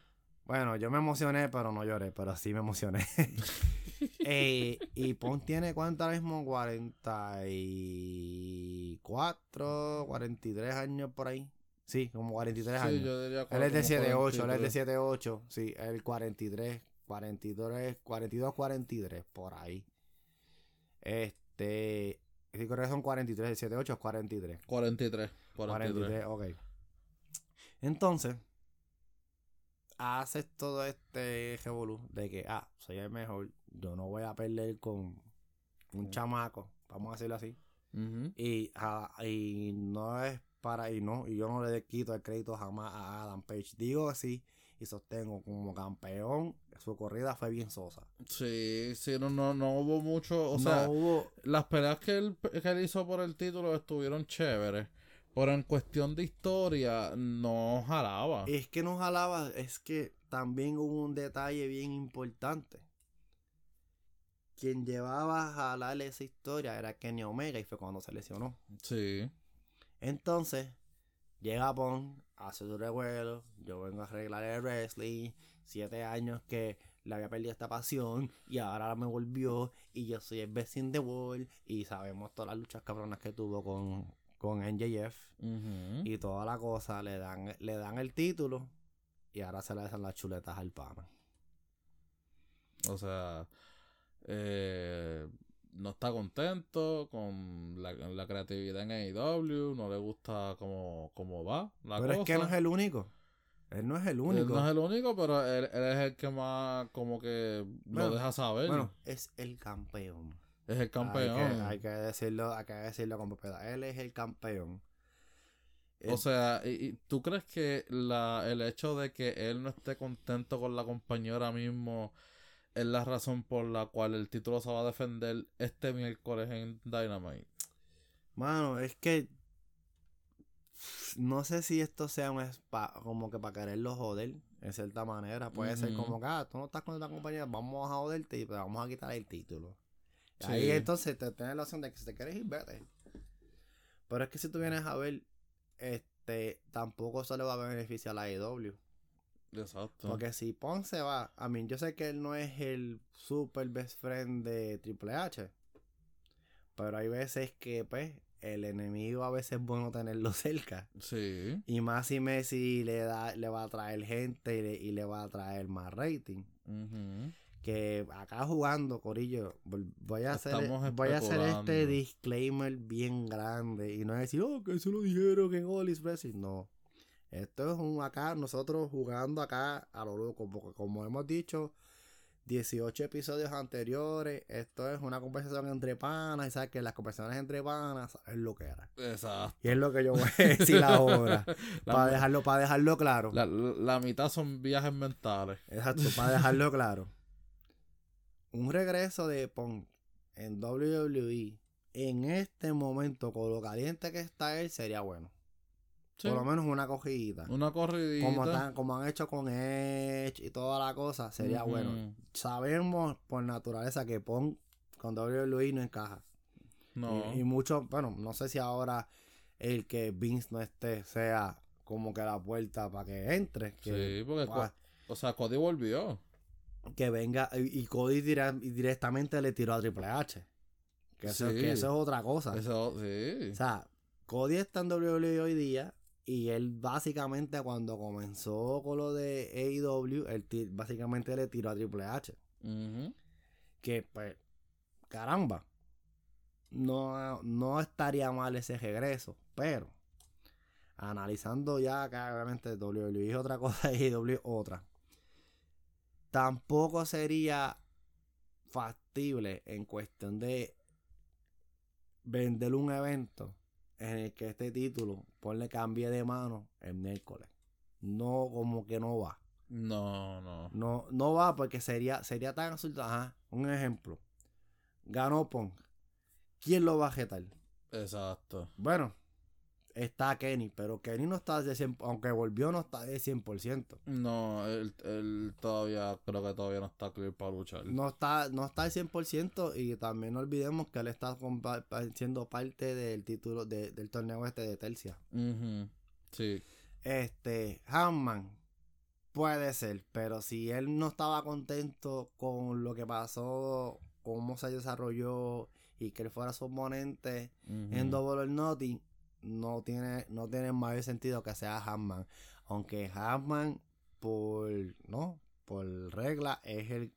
Bueno, yo me emocioné, pero no lloré, pero sí me emocioné. Eh, y Pon tiene cuánto ahora mismo? 44, 43 años por ahí. Sí, como 43 años. Yo diría él es de 78, él es de 78. Sí, el 43, 42, 42, 43, por ahí. Este. Si creo que son 43, 78 es 43. 43, 43. 43, ok. Entonces, haces todo este revolú de que, ah, soy el mejor, yo no voy a perder con un chamaco, vamos a decirlo así. y, y no es para, y no, y yo no le quito el crédito jamás a Adam Page. Digo así y sostengo como campeón, su corrida fue bien sosa. Sí, sí, no, no, no hubo mucho, o sea, las peleas que él, que él hizo por el título estuvieron chéveres. Pero en cuestión de historia, no jalaba. Es que no jalaba, es que también hubo un detalle bien importante. Quien llevaba a jalar esa historia era Kenny Omega y fue cuando se lesionó. Sí. Entonces, llega Pong, hace su revuelo, yo vengo a arreglar el wrestling, siete años que le había perdido esta pasión y ahora me volvió y yo soy el vecino de Wall y sabemos todas las luchas cabronas que tuvo con con NJF y toda la cosa, le dan, le dan el título y ahora se le hacen las chuletas al pana. O sea, eh, no está contento con la, creatividad en AEW, no le gusta cómo, cómo va la Pero es que no es el único. Él no es el único. Él no es el único, pero él, es el que más como que lo deja saber. Bueno, es el campeón. Es el campeón. Hay que, decirlo, hay que decirlo con propiedad. Él es el campeón. O sea, ¿y, tú crees que la, el hecho de que él no esté contento con la compañía ahora mismo es la razón por la cual el título se va a defender este miércoles en Dynamite? Mano, es que no sé si esto sea un como que para quererlo joder, en cierta manera. Puede ser como que, ah, tú no estás con esta compañía, vamos a joderte y vamos a quitar el título. Ahí entonces te tienes la opción de que si te quieres ir, vete. Pero es que si tú vienes a ver, este, tampoco se le va a beneficiar a la AEW. Exacto. Porque si Ponce va, a mí yo sé que él no es el super best friend de Triple H. Pero hay veces que, pues, el enemigo a veces es bueno tenerlo cerca. Sí. Y más si Messi le da, le va a traer gente y le, va a traer más rating que acá jugando, Corillo, voy a hacer, voy a hacer este disclaimer bien grande y no decir, oh, que eso lo dijeron que Golis Wrestling. No. Esto es un acá, nosotros jugando acá a lo loco, porque como hemos dicho, 18 episodios anteriores, esto es una conversación entre panas, y sabes que las conversaciones entre panas es lo que era. Exacto. Y es lo que yo voy a decir ahora, para dejarlo, para dejarlo claro. La, la mitad son viajes mentales. Exacto, para dejarlo claro. Un regreso de Punk en WWE en este momento, con lo caliente que está él, sería bueno. Sí. Por lo menos una cogidita. Una corridita. Como, están- como han hecho con Edge y toda la cosa, sería bueno. Sabemos por naturaleza que Punk con WWE no encaja. No. Y, y mucho, bueno, no sé si ahora el que Vince no esté sea como que la puerta para que entre. Que, sí, porque. Co- O sea, Cody volvió. que venga y, y Cody y directamente le tiró a Triple H. Que eso, que eso es otra cosa. Eso, sí. O sea, Cody está en WWE hoy día y él básicamente cuando comenzó con lo de AEW, él básicamente le tiró a Triple H. Que pues, caramba, no, no estaría mal ese regreso, pero analizando ya que obviamente WWE es otra cosa y AEW es otra, tampoco sería factible en cuestión de vender un evento en el que este título ponle cambie de mano el miércoles. No, como que no va. No, no. No, no va porque sería, sería tan absurdo. Ajá, un ejemplo. Ganó Punk. ¿Quién lo va a jetar? Exacto. Bueno, está Kenny, pero Kenny no está de 100%, aunque volvió no está de 100%. No, él, él todavía, creo que todavía no está clear para luchar. No está, no está al 100% y también no olvidemos que él está siendo parte del título de- del torneo este de Tercia. Ujú. Sí. Este, Hanman puede ser, pero si él no estaba contento con lo que pasó, cómo se desarrolló y que él fuera su oponente en. Double or Nothing, no tiene, no tiene mayor sentido que sea Hanman. Aunque Hanman, por, no, por regla, es el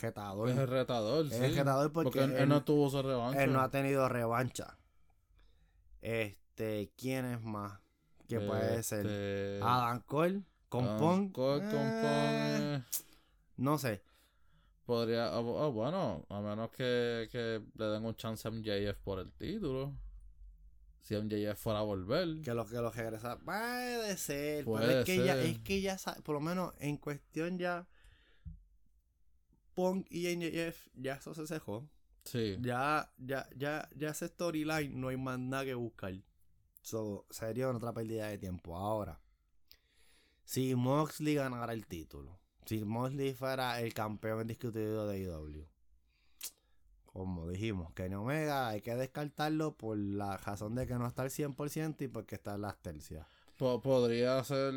retador. Es el retador, Es sí. el retador porque, Porque él, él no tuvo su revancha. él no ha tenido revancha. Este, ¿quién es más? Que puede ser Este, Adam Cole con Adam. Cole Eh, eh, No sé. Podría, ah, ah, bueno, a menos que, que le den un chance a MJF por el título. Si MJF fuera a volver. Que lo que lo regresa. Puede ser. pero Puede es que ya, es que ya por lo menos en cuestión ya. Punk y NJF, ya eso se cejó. Sí. Ya, ya, ya, ya ese storyline no hay más nada que buscar. So, sería otra pérdida de tiempo. Ahora, si Moxley ganara el título, si Moxley fuera el campeón indiscutido de IW, como dijimos, que en Omega hay que descartarlo por la razón de que no está al 100% y porque está en las tercias. Po- podría ser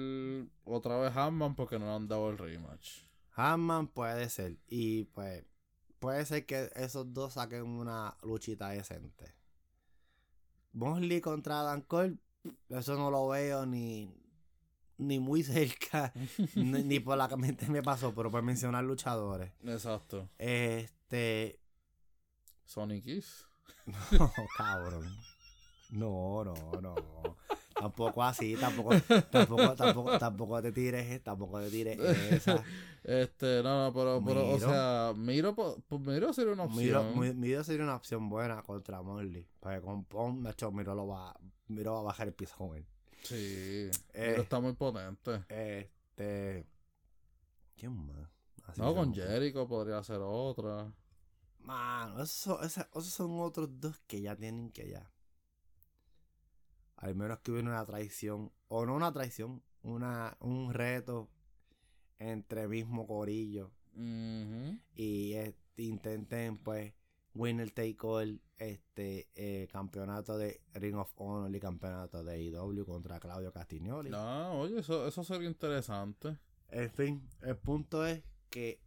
otra vez Hanman porque no le han dado el rematch. Hanman puede ser. Y pues puede ser que esos dos saquen una luchita decente. Mosley contra Dan Cole, eso no lo veo ni, ni muy cerca, ni, ni por la mente me pasó, pero por mencionar luchadores. Exacto. Este. Sonic Kiss. No, cabrón. No, no, no. Tampoco así, tampoco, tampoco, tampoco, tampoco te tires, tampoco te tires esa. Este, no, no, pero, pero o Miro. sea, Miro, po- pues Miro sería una Miro, opción. Mi- Miro sería una opción buena contra Morley. Porque con de hecho, Miro, lo va, Miro va a bajar el piso con él. Sí. Eh. Miro está muy potente. Este. ¿Quién más? Así No, con. Jericho podría ser otra. Mano, esos, son- esa- esos son otros dos que ya tienen que ya. Al menos que hubiera una traición. O no una traición. Una, un reto entre mismo corillo. Y este, intenten pues winner take all este eh, campeonato de Ring of Honor y campeonato de IW contra Claudio Castignoli. No, oye, eso, eso sería interesante. En fin, el punto es que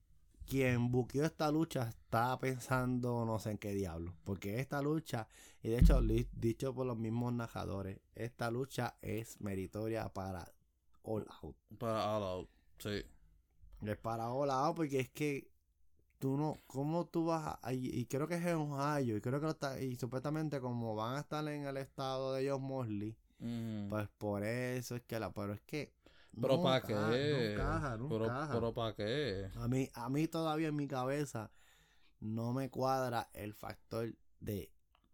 quien buqueó esta lucha está pensando no sé en qué diablo. Porque esta lucha, y de hecho dicho por los mismos narradores, esta lucha es meritoria para All Out. Para All Out. Sí. Es para All Out porque es que tú no, ¿cómo tú vas a, y, y creo que es en Ohio, y creo que lo está, y supuestamente como van a estar en el estado de John Mosley. Pues por eso es que la. Pero es que. Pero no ¿para qué? No caja, no pero, caja. pero ¿para qué? A mí, a mí todavía en mi cabeza no me cuadra el factor de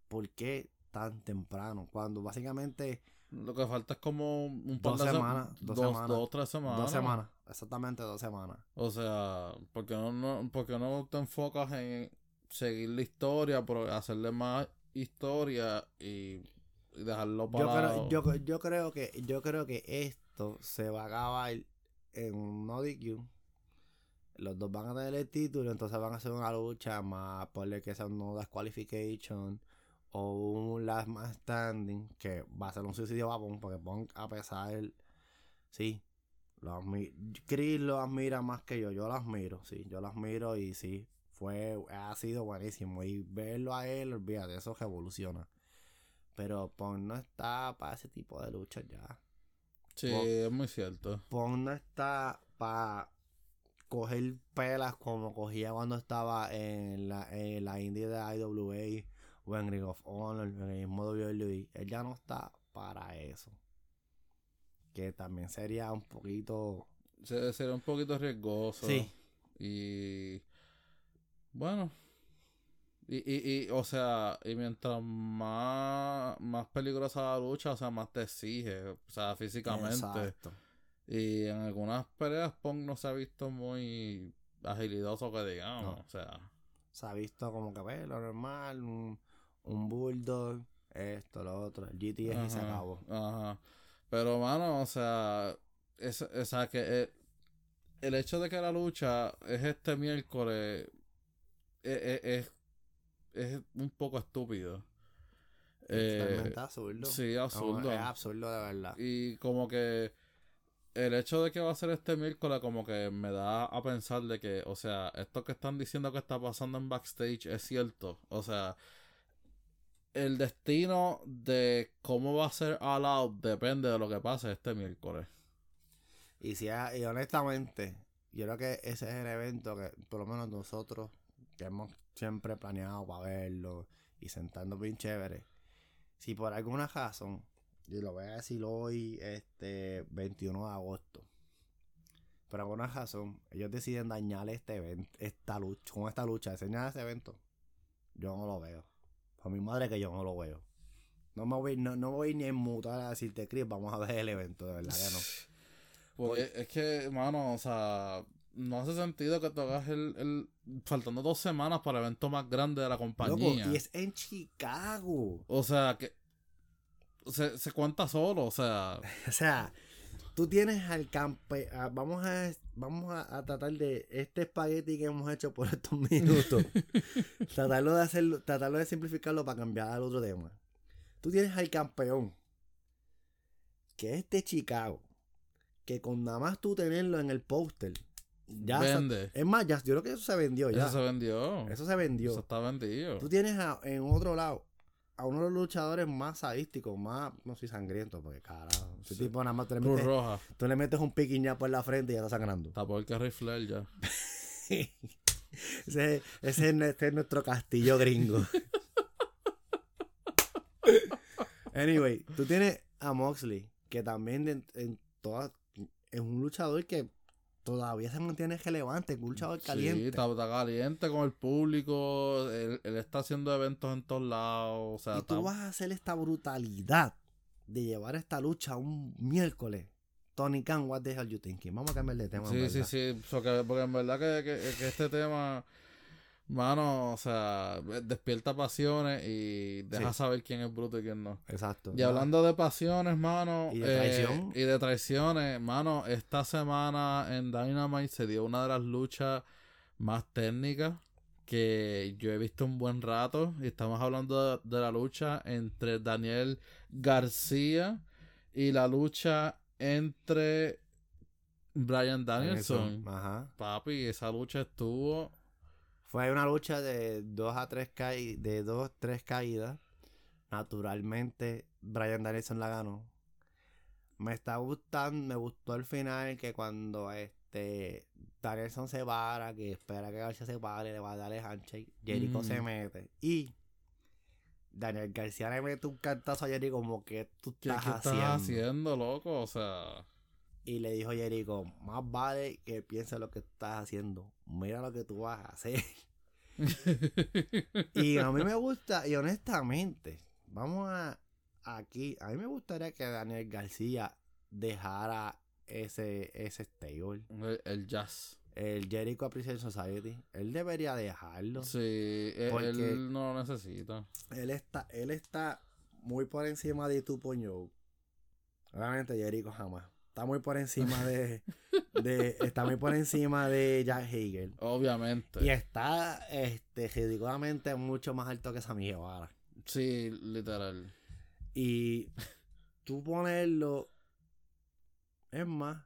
por qué tan temprano. Cuando básicamente Lo que falta es como un par Dos de sem- semanas, dos dos, semanas. dos, tres semanas. dos semanas, exactamente dos semanas. O sea, ¿por qué no, no, por qué no te enfocas en seguir la historia, pero hacerle más historia y, y dejarlo para Yo creo, yo, yo creo que yo creo que se va a acabar en un no. Los dos van a tener el título, entonces van a hacer una lucha más, ponle que sea un no o un last man standing, que va a ser un suicidio a porque Punk a pesar, sí, lo Chris lo admira más que yo, yo lo admiro, sí, yo lo admiro y sí, fue, ha sido buenísimo y verlo a él, olvídate, eso revoluciona. Pero Punk no está para ese tipo de luchas ya. Sí, Pon- es muy cierto. Punk no está para coger pelas como cogía cuando estaba en la, en la indie de IWA o en Ring of Honor, en el mismo WWE. Él ya no está para eso. Que también sería un poquito... Se- Sería un poquito riesgoso. Sí. Y bueno. Y, y, y, o sea, y mientras más, más peligrosa la lucha, o sea, más te exige, o sea, físicamente. Exacto. Y en algunas peleas Punk no se ha visto muy agilidoso que digamos, No. o sea, Se ha visto como que pues, lo normal, un, un bulldog, esto, lo otro, el GTS y se Ajá, acabó. Ajá. Pero, mano, o sea, es, o sea, que el, el hecho de que la lucha es este miércoles es, es, es, un poco estúpido. Eh, Totalmente absurdo. sí, absurdo. Es absurdo de verdad. Y como que el hecho de que va a ser este miércoles como que me da a pensar de que, o sea, esto que están diciendo que está pasando en backstage es cierto. O sea, el destino de cómo va a ser All Out depende de lo que pase este miércoles. Y, si y honestamente, yo creo que ese es el evento que, por lo menos nosotros, que hemos siempre planeado para verlo y sentarnos bien chévere. Si por alguna razón, y lo voy a decir hoy, este 21 de agosto, por alguna razón, ellos deciden dañar este evento, esta lucha, con esta lucha, enseñar ese evento, yo no lo veo. Por mi madre que yo no lo veo. No me voy, no, no voy ni en mutar a decirte, Chris, vamos a ver el evento, de verdad que no. Pues es- que, mano, o sea, no hace sentido que tú hagas el, el faltando dos semanas para el evento más grande de la Loco, compañía. y es en Chicago. O sea, que se, se cuenta solo, o sea, O sea, tú tienes al campe... a- vamos a, vamos a, a tratar de este espagueti que hemos hecho por estos minutos. tratarlo de hacerlo, tratarlo de simplificarlo para cambiar al otro tema. Tú tienes al campeón, que es de Chicago, que con nada más tú tenerlo en el póster, ya se- vende. es más, ya, yo creo que eso se vendió ya. Eso se vendió. Eso se vendió. Eso está vendido. Tú tienes a- en otro lado a uno de los luchadores más sadísticos, más, no soy sangriento, porque carajo, ese Sí. tipo nada más le, metes, Roja. tú le metes un piquiña por la frente y ya está sangrando. Está por que Flair ya. ese, ese es, nue- ese es nuestro castillo gringo. anyway, tú tienes a Moxley, que también en, en toda- es un luchador que todavía se mantiene relevante, luchador caliente. Sí, está, está caliente con el público. Él, él está haciendo eventos en todos lados. O sea, y tú está- vas a hacer esta brutalidad de llevar esta lucha un miércoles. Tony Khan, what the hell you thinking? Vamos a cambiar de tema. Sí, sí, sí. porque en verdad que, que- que este tema, mano, o sea, despierta pasiones y deja Sí. saber quién es bruto y quién no. Exacto. Y hablando de pasiones, mano. Y de eh, traición. y de traiciones, mano. Esta semana en Dynamite se dio una de las luchas más técnicas que yo he visto un buen rato. Y estamos hablando de, de la lucha entre Daniel García y la lucha entre Brian Danielson. Ajá. Papi, esa lucha estuvo. Fue una lucha de dos a tres caí de dos, tres caídas. Naturalmente, Brian Danielson la ganó. Me está gustando, me gustó el final que cuando este Danielson se para, que espera que García se pare, le va a dar el handshake, Jericho Mm. se mete. Y Daniel García le mete un cantazo a Jericho como que tú ¿Qué, estás, qué estás haciendo? haciendo, loco? O sea. Y le dijo Jericho, más vale que pienses lo que estás haciendo. Mira lo que tú vas a hacer. Y a mí me gusta, y honestamente, vamos a aquí, a mí me gustaría que Daniel García dejara ese, ese stable. el, el jazz. El Jericho Appreciation Society. Él debería dejarlo. Sí, él, Porque- él no lo necesita. Él está, él está muy por encima de tu Joe. Obviamente Jericho jamás. Está muy por encima de, de está muy por encima de Jack Hager. Obviamente. Y está este ridículamente mucho más alto que Sammy Guevara. Sí, literal. Y tú ponerlo. Es más,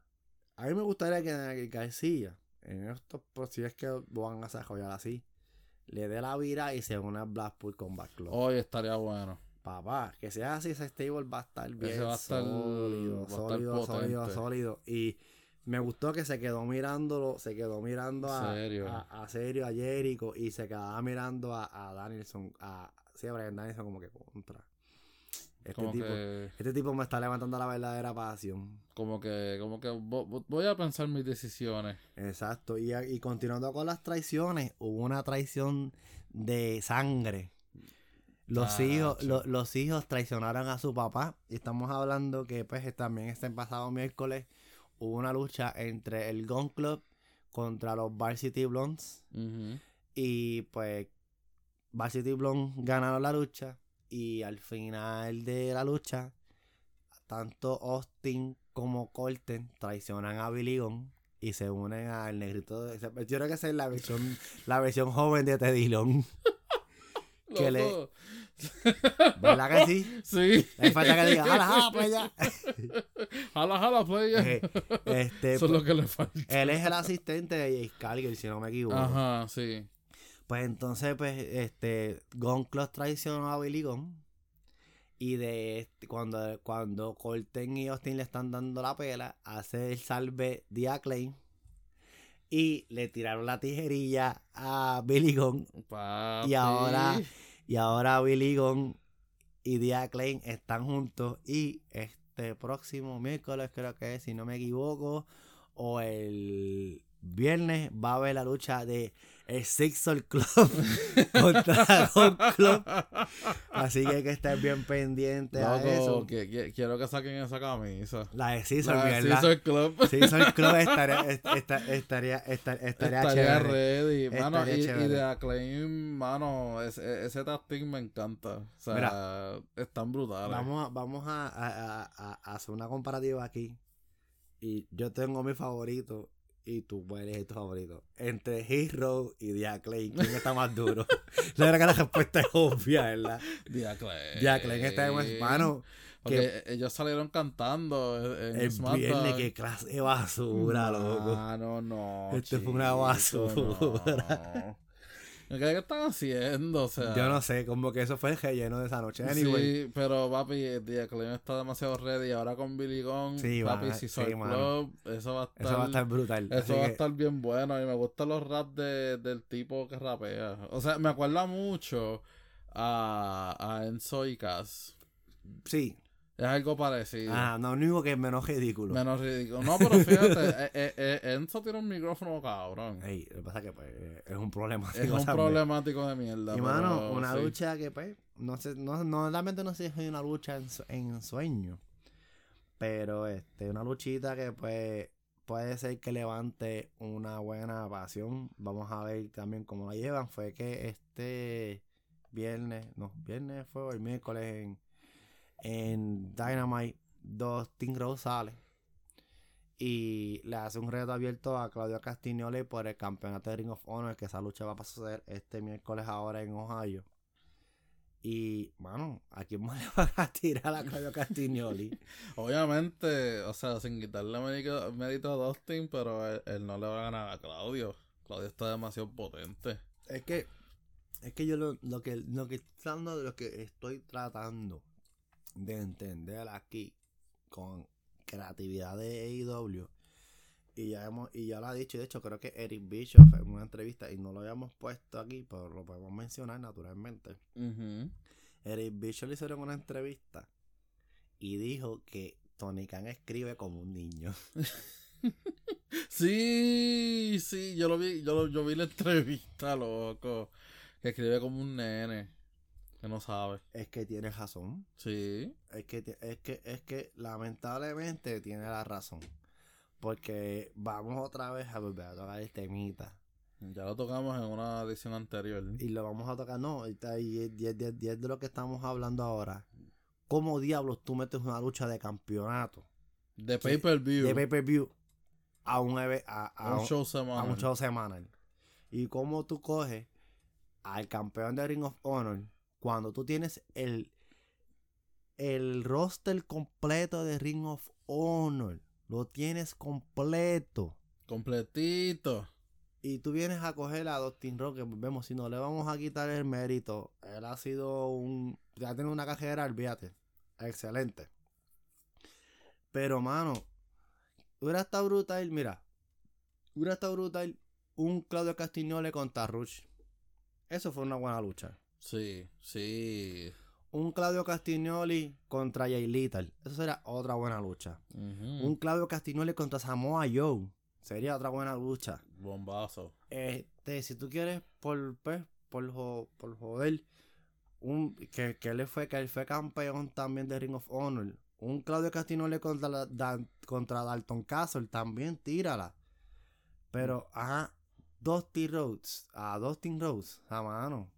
a mí me gustaría que Daniel García, en estos, pues, si es que van a desarrollar así, le dé la vira y se une a Blackpool con Backlog. Hoy estaría bueno. Papá, que sea así, ese stable va a estar bien va a estar- sólido, va a estar sólido, sólido, potente. sólido. Y me gustó que se quedó mirándolo, se quedó mirando a, Serio. a, a Serio, a Jericho, y se quedaba mirando a, a Danielson, a, sí, a Brian Danielson como que contra. Este Como tipo, que, este tipo me está levantando la verdadera pasión. como que, como que vo- vo- voy a pensar mis decisiones. Exacto. Y, y continuando con las traiciones, hubo una traición de sangre. Los Tacho. hijos, lo- los hijos traicionaron a su papá. Y estamos hablando que pues también este pasado miércoles hubo una lucha entre el Gun Club contra los Varsity Blondes. Ujú. Y pues Varsity Blondes ganaron la lucha. Y al final de la lucha, tanto Austin como Colton traicionan a Billy Gunn y se unen al negrito. de- Yo creo que esa es la versión, la versión joven de Teddy Long. Que le-. ¿Verdad que sí? Sí. Hay falta que diga, ¡Jala, jala, pues ya! Jala, jala, player. Eh, este, Eso es lo que le falta. él es el asistente de Jace Cargill, si no me equivoco. Ajá, sí. Pues entonces, pues, este, Gon Club traicionó a Billy Gunn. Y de este- cuando, cuando Colton y Austin le están dando la pela, hace el salve de Acclaim. Y le tiraron la tijerilla a Billy Gunn. Papi. Y ahora, y ahora Billy Gunn y Dia Klein están juntos. Y este próximo miércoles, creo que es, si no me equivoco, o el viernes, va a haber la lucha de el Sixer Club contra Gun Club. Así que hay que estar bien pendiente a eso. que- que- quiero que saquen esa camisa. La de Sixer, La ¿verdad? Caesar Club. Sixer Club estaría, est- esta- estaría, esta- estaría, Estaría chévere. ready, mano, Estaría y, y de Acclaim, mano, ese, ese tag team me encanta. O sea, Mira, están brutales. Vamos, a, vamos a- a- a hacer una comparativa aquí. Y yo tengo mi favorito y tú puedes elegir tu favorito. Entre Hero y Lane, ¿quién está más duro? la verdad que la respuesta es obvia, ¿verdad? Jack Lane está en mano. Porque ellos salieron cantando en El SmackDown. viernes, qué clase de basura, loco. Mano, no. Este fue una basura. no. ¿Qué, ¿Qué están haciendo? O sea, Yo no sé, como que eso fue el relleno de esa noche. Anyway, Sí, pero papi, The Acclaim está demasiado ready. Ahora con Billy Gunn, Sí, papi, si sí, soy mano. club, eso va a estar. eso va a estar brutal. Eso va a estar bien bueno y me gustan los raps de, del tipo que rapea. O sea, me acuerda mucho a, a Enzo y Cass. Sí. Es algo parecido. Ah, no, lo único que es menos ridículo. Menos ridículo. No, pero fíjate, eh, eh, eh, Enzo tiene un micrófono cabrón. Ey, lo que pasa es que pues, es un problema. Es un problemático de mierda. Y pero mano, una sí. lucha que pues, no sé, no, no realmente no sé si es una lucha en, en sueño. Pero este, una luchita que pues puede ser que levante una buena pasión. Vamos a ver también cómo la llevan. Fue que este viernes, no, viernes fue el miércoles en, en Dynamite, dos Team Rose sale. Y le hace un reto abierto a Claudio Castiglione por el campeonato de Ring of Honor, que esa lucha va a suceder este miércoles ahora en Ohio. Y, mano, ¿a quién más le van a tirar a Claudio Castiglione? Obviamente, o sea, sin quitarle mérito, mérito a Dustin, pero él, él no le va a ganar a Claudio. Claudio está demasiado potente. es que, es que yo lo, lo que, lo que lo que estoy tratando de entender aquí con creatividad de AEW. Y ya hemos, y ya lo ha dicho, y de hecho creo que Eric Bischoff en una entrevista, y no lo habíamos puesto aquí, pero lo podemos mencionar naturalmente. Eric Bischoff le hicieron una entrevista y dijo que Tony Khan escribe como un niño. Sí, sí, yo lo vi, yo, lo- yo vi la entrevista, loco. Que escribe como un nene. Que no sabe. Es que tiene razón. Sí. Es que, es que, es que lamentablemente tiene la razón. Porque vamos otra vez a volver a tocar el temita. Ya lo tocamos en una edición anterior. Y lo vamos a tocar, no, y es, y y es de lo que estamos hablando ahora. ¿Cómo diablos tú metes una lucha de campeonato De pay-per-view. de pay-per-view a un, a, a a un un- show a semanal. un show semanal? ¿Y cómo tú coges al campeón de Ring of Honor cuando tú tienes el, el roster completo de Ring of Honor? Lo tienes completo. Completito. Y tú vienes a coger a Dustin Rock, que vemos, si no le vamos a quitar el mérito, él ha sido un. Ya tiene una cajera, olvídate. Excelente. Pero, mano, hubiera estado brutal, mira. Hubiera estado brutal un Claudio Castiglione contra Rush. Eso fue una buena lucha. Sí, sí. Un Claudio Castiglione contra Jay Lethal. Eso sería otra buena lucha. Un Claudio Castiglione contra Samoa Joe. Sería otra buena lucha. Bombazo. Este, si tú quieres por pues, por, jo- por joder, un que, que él fue que él fue campeón también de Ring of Honor. Un Claudio Castinole contra la- Dan- contra Dalton Castle también tírala. Pero ajá, Dusty Rhodes, a Dustin Rhodes, a mano.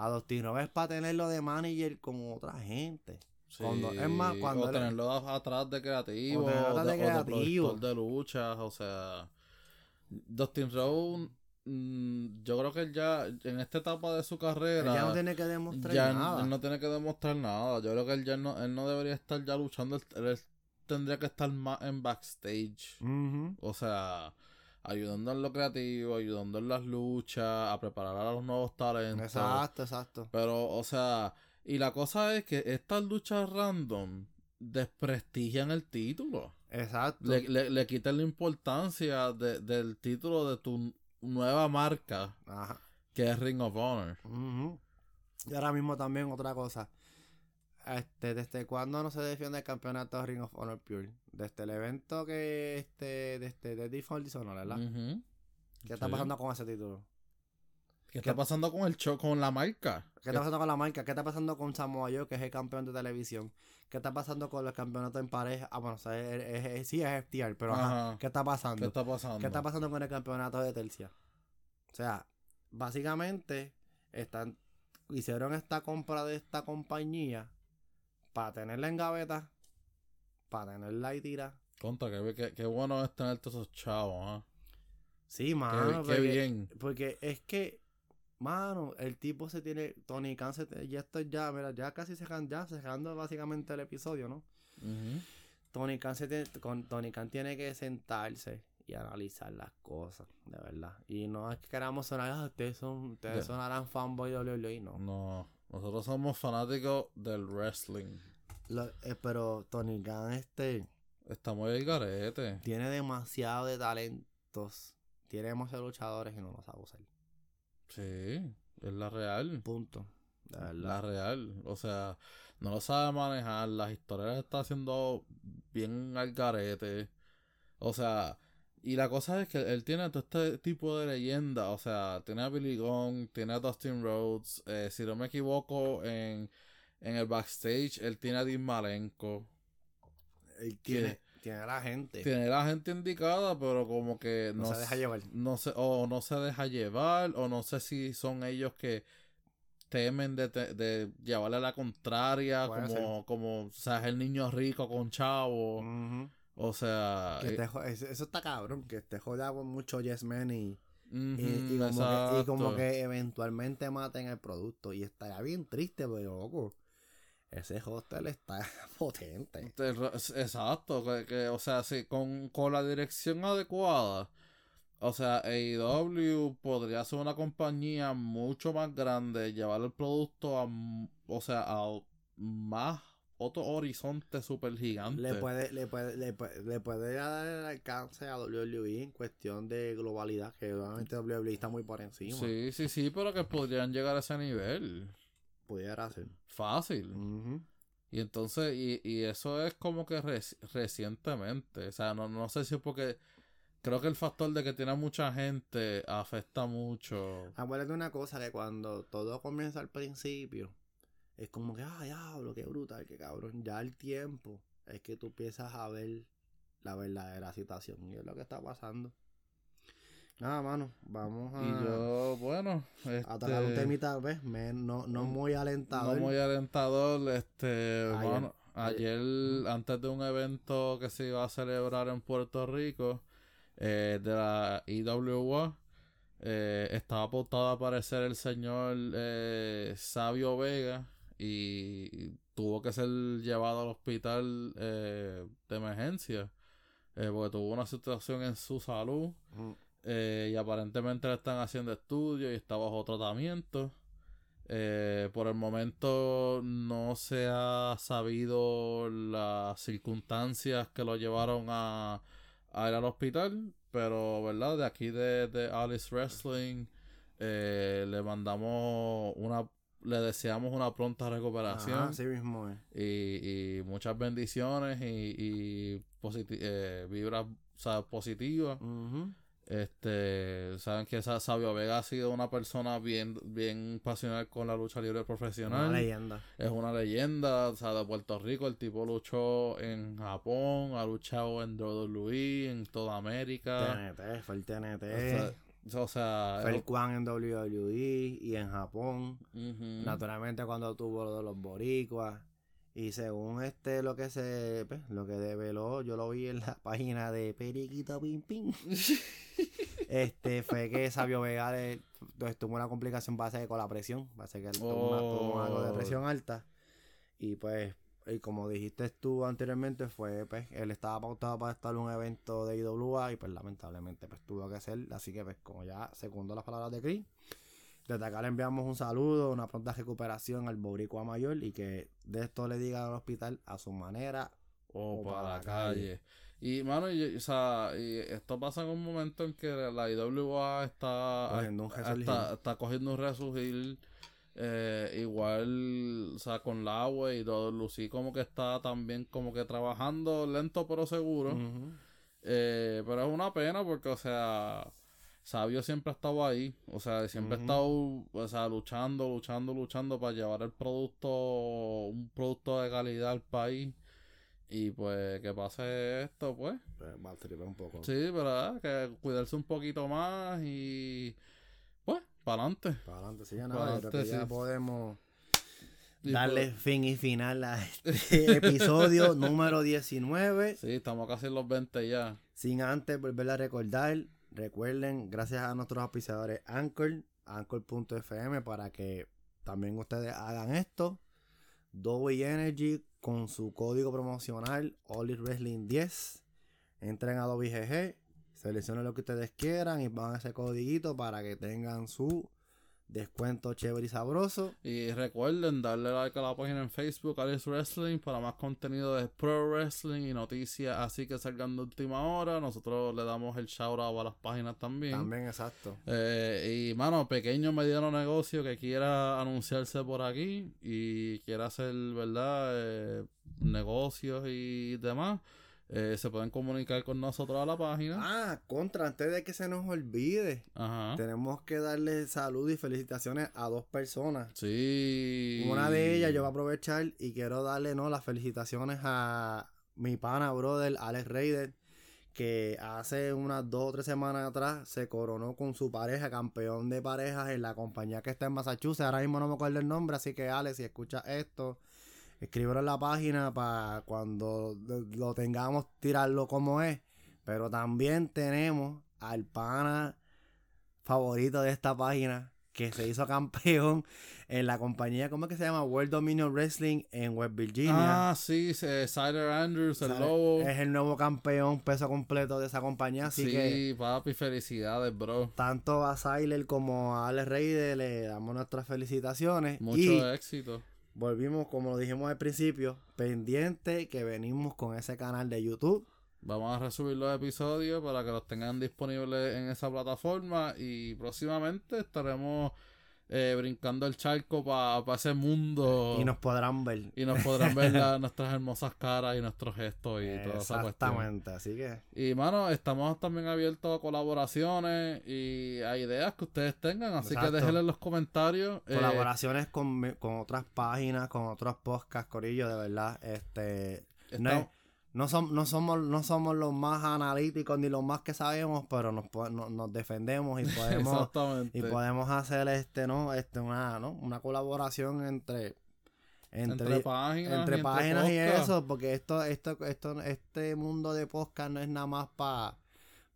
A Dustin Rhodes es para tenerlo de manager con otra gente. Sí. Cuando- es más, cuando o tenerlo atrás de creativo, O atrás de o de creativo. productor de luchas, o sea, Dustin Rhodes, mm, yo creo que él ya en esta etapa de su Él carrera ya no tiene que demostrar ya nada. él no tiene que demostrar nada. Yo creo que él ya no, él no debería estar ya luchando, él, él tendría que estar más en backstage. O sea, ayudando en lo creativo, ayudando en las luchas, a preparar a los nuevos talentos. Exacto, exacto. Pero, o sea, y la cosa es que estas luchas random desprestigian el título. Exacto. Le, le, le quitan la importancia de- del título de tu nueva marca, Ajá. que es Ring of Honor. Y ahora mismo también otra cosa. Este, ¿desde cuándo no se defiende el campeonato de Ring of Honor Pure? Desde el evento que este, desde de Default Dishonor, ¿verdad? Ujú. ¿Qué está pasando con ese título? ¿Qué está pasando con el show, con la marca? ¿Qué está pasando con la marca? ¿Qué está pasando con Samoa Joe, que es el campeón de televisión? ¿Qué está pasando con los campeonatos en pareja? Ah, bueno, o sea, es- es- es- sí es FTR, pero ajá, Ajá. ¿qué está pasando? ¿Qué está pasando? ¿Qué está pasando con el campeonato de tercia? O sea, básicamente están hicieron esta compra de esta compañía para tenerla en gaveta, para tenerla y tira. Conta, qué- qué bueno es tener todos esos chavos, ¿ah? Sí, mano. qué porque, bien. porque es que, mano, el tipo se tiene, Tony Khan se ya estoy ya, mira, ya casi cerrando, ya cerrando básicamente el episodio, ¿no? Ujú. Tony Khan, se tiene, con, Tony Khan tiene que sentarse y analizar las cosas, de verdad. Y no es que queramos sonar, ah, ustedes, son, ustedes Ya. sonarán fanboy de WWE, no. No, nosotros somos fanáticos del wrestling. Lo- eh, pero Tony Khan este, Estamos el garete. tiene demasiado de talentos, tiene demasiados luchadores y no los sabe usar. Sí, es la real. Punto. Verdad. La real. O sea, no lo sabe manejar. Las historias las está haciendo bien al garete. O sea, y la cosa es que él tiene todo este tipo de leyenda. O sea, tiene a Billy Gunn, tiene a Dustin Rhodes. eh, si no me equivoco, en, en el backstage, él tiene a Dean Malenko. Él tiene, tiene a la gente. Tiene la gente indicada, pero como que No no, se deja llevar. No sé, o no se deja llevar, o no sé si son ellos que temen de, te- de llevarle la contraria, Puede como, como, o sea, es el niño rico con chavo. Ujú. O sea, Que eh, jo- eso, está cabrón, que te joda con mucho Yes Men y, y- como que, y como exacto. que eventualmente maten el producto. Y estaría bien triste, pero loco. Ese hostel está potente. Te- Exacto, que, que, o sea, sí, con, con la dirección adecuada, o sea, AEW podría ser una compañía mucho más grande, llevar el producto a, o sea, a más otro horizonte super gigante. Le puede, le puede, le puede, le puede dar el alcance a WWE en cuestión de globalidad, que obviamente WWE está muy por encima. Sí, sí, sí, pero que podrían llegar a ese nivel. Pudiera ser. Fácil. Y entonces, y, y eso es como que reci- recientemente. O sea, no, no sé si es porque creo que el factor de que tiene mucha gente afecta mucho. Acuérdate una cosa, que cuando todo comienza al principio, es como que, ah, diablo, qué brutal, qué cabrón. Ya el tiempo es que tú empiezas a ver la verdadera situación. Y es lo que está pasando. Nada, mano, vamos a, Y yo, bueno, a tocar un este, temita, ¿ves? Me- no, no muy no alentador. muy alentador, este, Ayer. bueno, ayer, antes de un evento que se iba a celebrar en Puerto Rico, eh, de la IWA, eh, estaba pautado a aparecer el señor eh, Sabio Vega y tuvo que ser llevado al hospital eh, de emergencia eh, porque tuvo una situación en su salud Mm. eh, y aparentemente le están haciendo estudios y está bajo tratamiento. Eh, por el momento no se ha sabido las circunstancias que lo llevaron a, a ir al hospital, pero verdad, de aquí de, de Alice Wrestling eh, le mandamos una, le deseamos una pronta recuperación Ajá, así mismo es. y, y muchas bendiciones y, y eh, vibras positivas. Este, saben que esa Sabio Vega ha sido una persona bien, bien pasional con la lucha libre profesional. Una leyenda. Es una leyenda, o sea, de Puerto Rico. El tipo luchó en Japón, ha luchado en WWE, en toda América. TNT, fue el TNT. O sea, o sea, fue el Kwan en WWE y en Japón. Naturalmente cuando tuvo lo de los boricuas. Y según este lo que se pues, lo que develó, yo lo vi en la página de Periquito Pim Pim. este fue que Sabio Vega le- pues, tuvo una complicación base con la presión. Base que él tuvo, una- tuvo algo de Oh. presión alta. Y pues, y como dijiste tú anteriormente, fue pues, él estaba pautado para estar en un evento de IWA y pues lamentablemente pues tuvo que ser. Así que pues como ya segundo las palabras de Chris. Desde acá le enviamos un saludo, una pronta recuperación al boricua mayor y que de esto le digan al hospital a su manera. o o para para la calle. Y, mano, y, o sea, y esto pasa en un momento en que la IWA está Cogiendo un está, está cogiendo un resurgir. Eh, igual, o sea, con la agua y todo. Lucy como que está también como que trabajando lento pero seguro. Eh, pero es una pena porque, o sea, Sabio siempre ha estado ahí. O sea, siempre ha Ujú. estado, o sea, luchando, luchando, luchando para llevar el producto, un producto de calidad al país. Y pues que pase esto, pues. Pues, tripar un poco. Sí, pero ah, que cuidarse un poquito más y para adelante. Para adelante, sí, creo ya podemos darle pues, fin y final a este episodio número 19. sí, estamos casi en los 20 ya. Sin antes volver a recordar, recuerden, gracias a nuestros auspiciadores Anchor, Anchor.fm, para que también ustedes hagan esto. Dolby Energy con su código promocional Oli Wrestling 10. Entren a Dolby GG, seleccionen lo que ustedes quieran y pongan ese codiguito para que tengan su descuento chévere y sabroso. Y recuerden darle like a la página en Facebook, Alice Wrestling, para más contenido de Pro Wrestling y noticias así que salgan de última hora. Nosotros le damos el shout out a las páginas también. También, exacto. Eh, y mano, pequeño mediano negocio que quiera anunciarse por aquí y quiera hacer, ¿verdad? Eh, negocios y demás, eh, se pueden comunicar con nosotros a la página. Ah, contra, antes de que se nos olvide, Ajá. tenemos que darle salud y felicitaciones a dos personas. Sí. Una de ellas yo voy a aprovechar y quiero darle no las felicitaciones a mi pana brother Alex Raider que hace unas dos o tres semanas atrás se coronó con su pareja campeón de parejas en la compañía que está en Massachusetts ahora mismo no me acuerdo el nombre así que Alex si escuchas esto escríbelo en la página para cuando lo- tengamos tirarlo como es pero también tenemos al pana favorito de esta página que se hizo campeón en la compañía, ¿cómo es que se llama? World Dominion Wrestling en West Virginia. Ah, sí, Sider Andrews, el lobo. Es el nuevo campeón peso completo de esa compañía, así sí, que papi, felicidades, bro. tanto a Siler como a Alex Reyes le damos nuestras felicitaciones. Mucho y éxito. Volvimos, como lo dijimos al principio, pendiente que venimos con ese canal de YouTube. Vamos a resubir los episodios para que los tengan disponibles en esa plataforma y próximamente estaremos eh, brincando el charco para ese mundo. Y nos podrán ver. Y nos podrán ver la- nuestras hermosas caras y nuestros gestos y toda esa cuestión. Exactamente, así que Y mano, estamos también abiertos a colaboraciones y a ideas que ustedes tengan. Así Exacto. que déjenle en los comentarios. eh, colaboraciones con, con otras páginas, con otros podcasts, Corillo, de verdad, este no, estamos- no, som- no somos no somos los más analíticos ni los más que sabemos, pero nos, no- nos defendemos y podemos y podemos hacer este no este una no una colaboración entre entre, entre páginas. entre y páginas y eso, porque esto, esto, esto, este mundo de podcast no es nada más para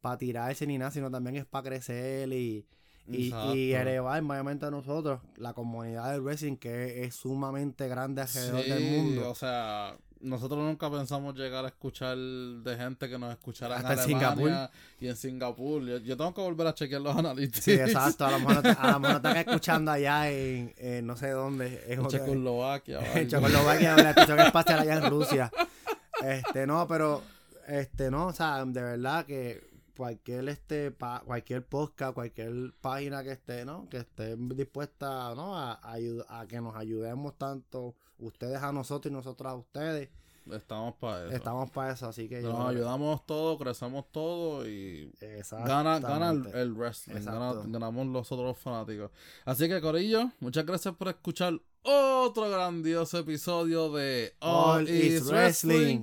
pa tirarse ni nada, sino también es para crecer y, y, y elevar mayormente a nosotros, la comunidad del wrestling que es sumamente grande alrededor Sí, del mundo. O sea, nosotros nunca pensamos llegar a escuchar de gente que nos escuchara Hasta en en Alemania Singapur. y en Singapur. Yo, yo tengo que volver a chequear los analytics. Sí, exacto, a lo mejor, a lo mejor no están escuchando allá en, en no sé dónde. En Checoslovaquia. en. Checoslovaquia, en la estación espacial allá en Rusia. Este, no, pero, este, no, o sea, de verdad que cualquier, este, pa- cualquier podcast, cualquier página que esté, ¿no? Que esté dispuesta, ¿no? A, a, a que nos ayudemos tanto ustedes a nosotros y nosotros a ustedes. Estamos para eso. Estamos para eso, así que Nos ayudamos todos, crecemos todos y gana, gana el, wrestling, gana- ganamos los otros fanáticos. Así que Corillo, muchas gracias por escuchar otro grandioso episodio de All, is Wrestling.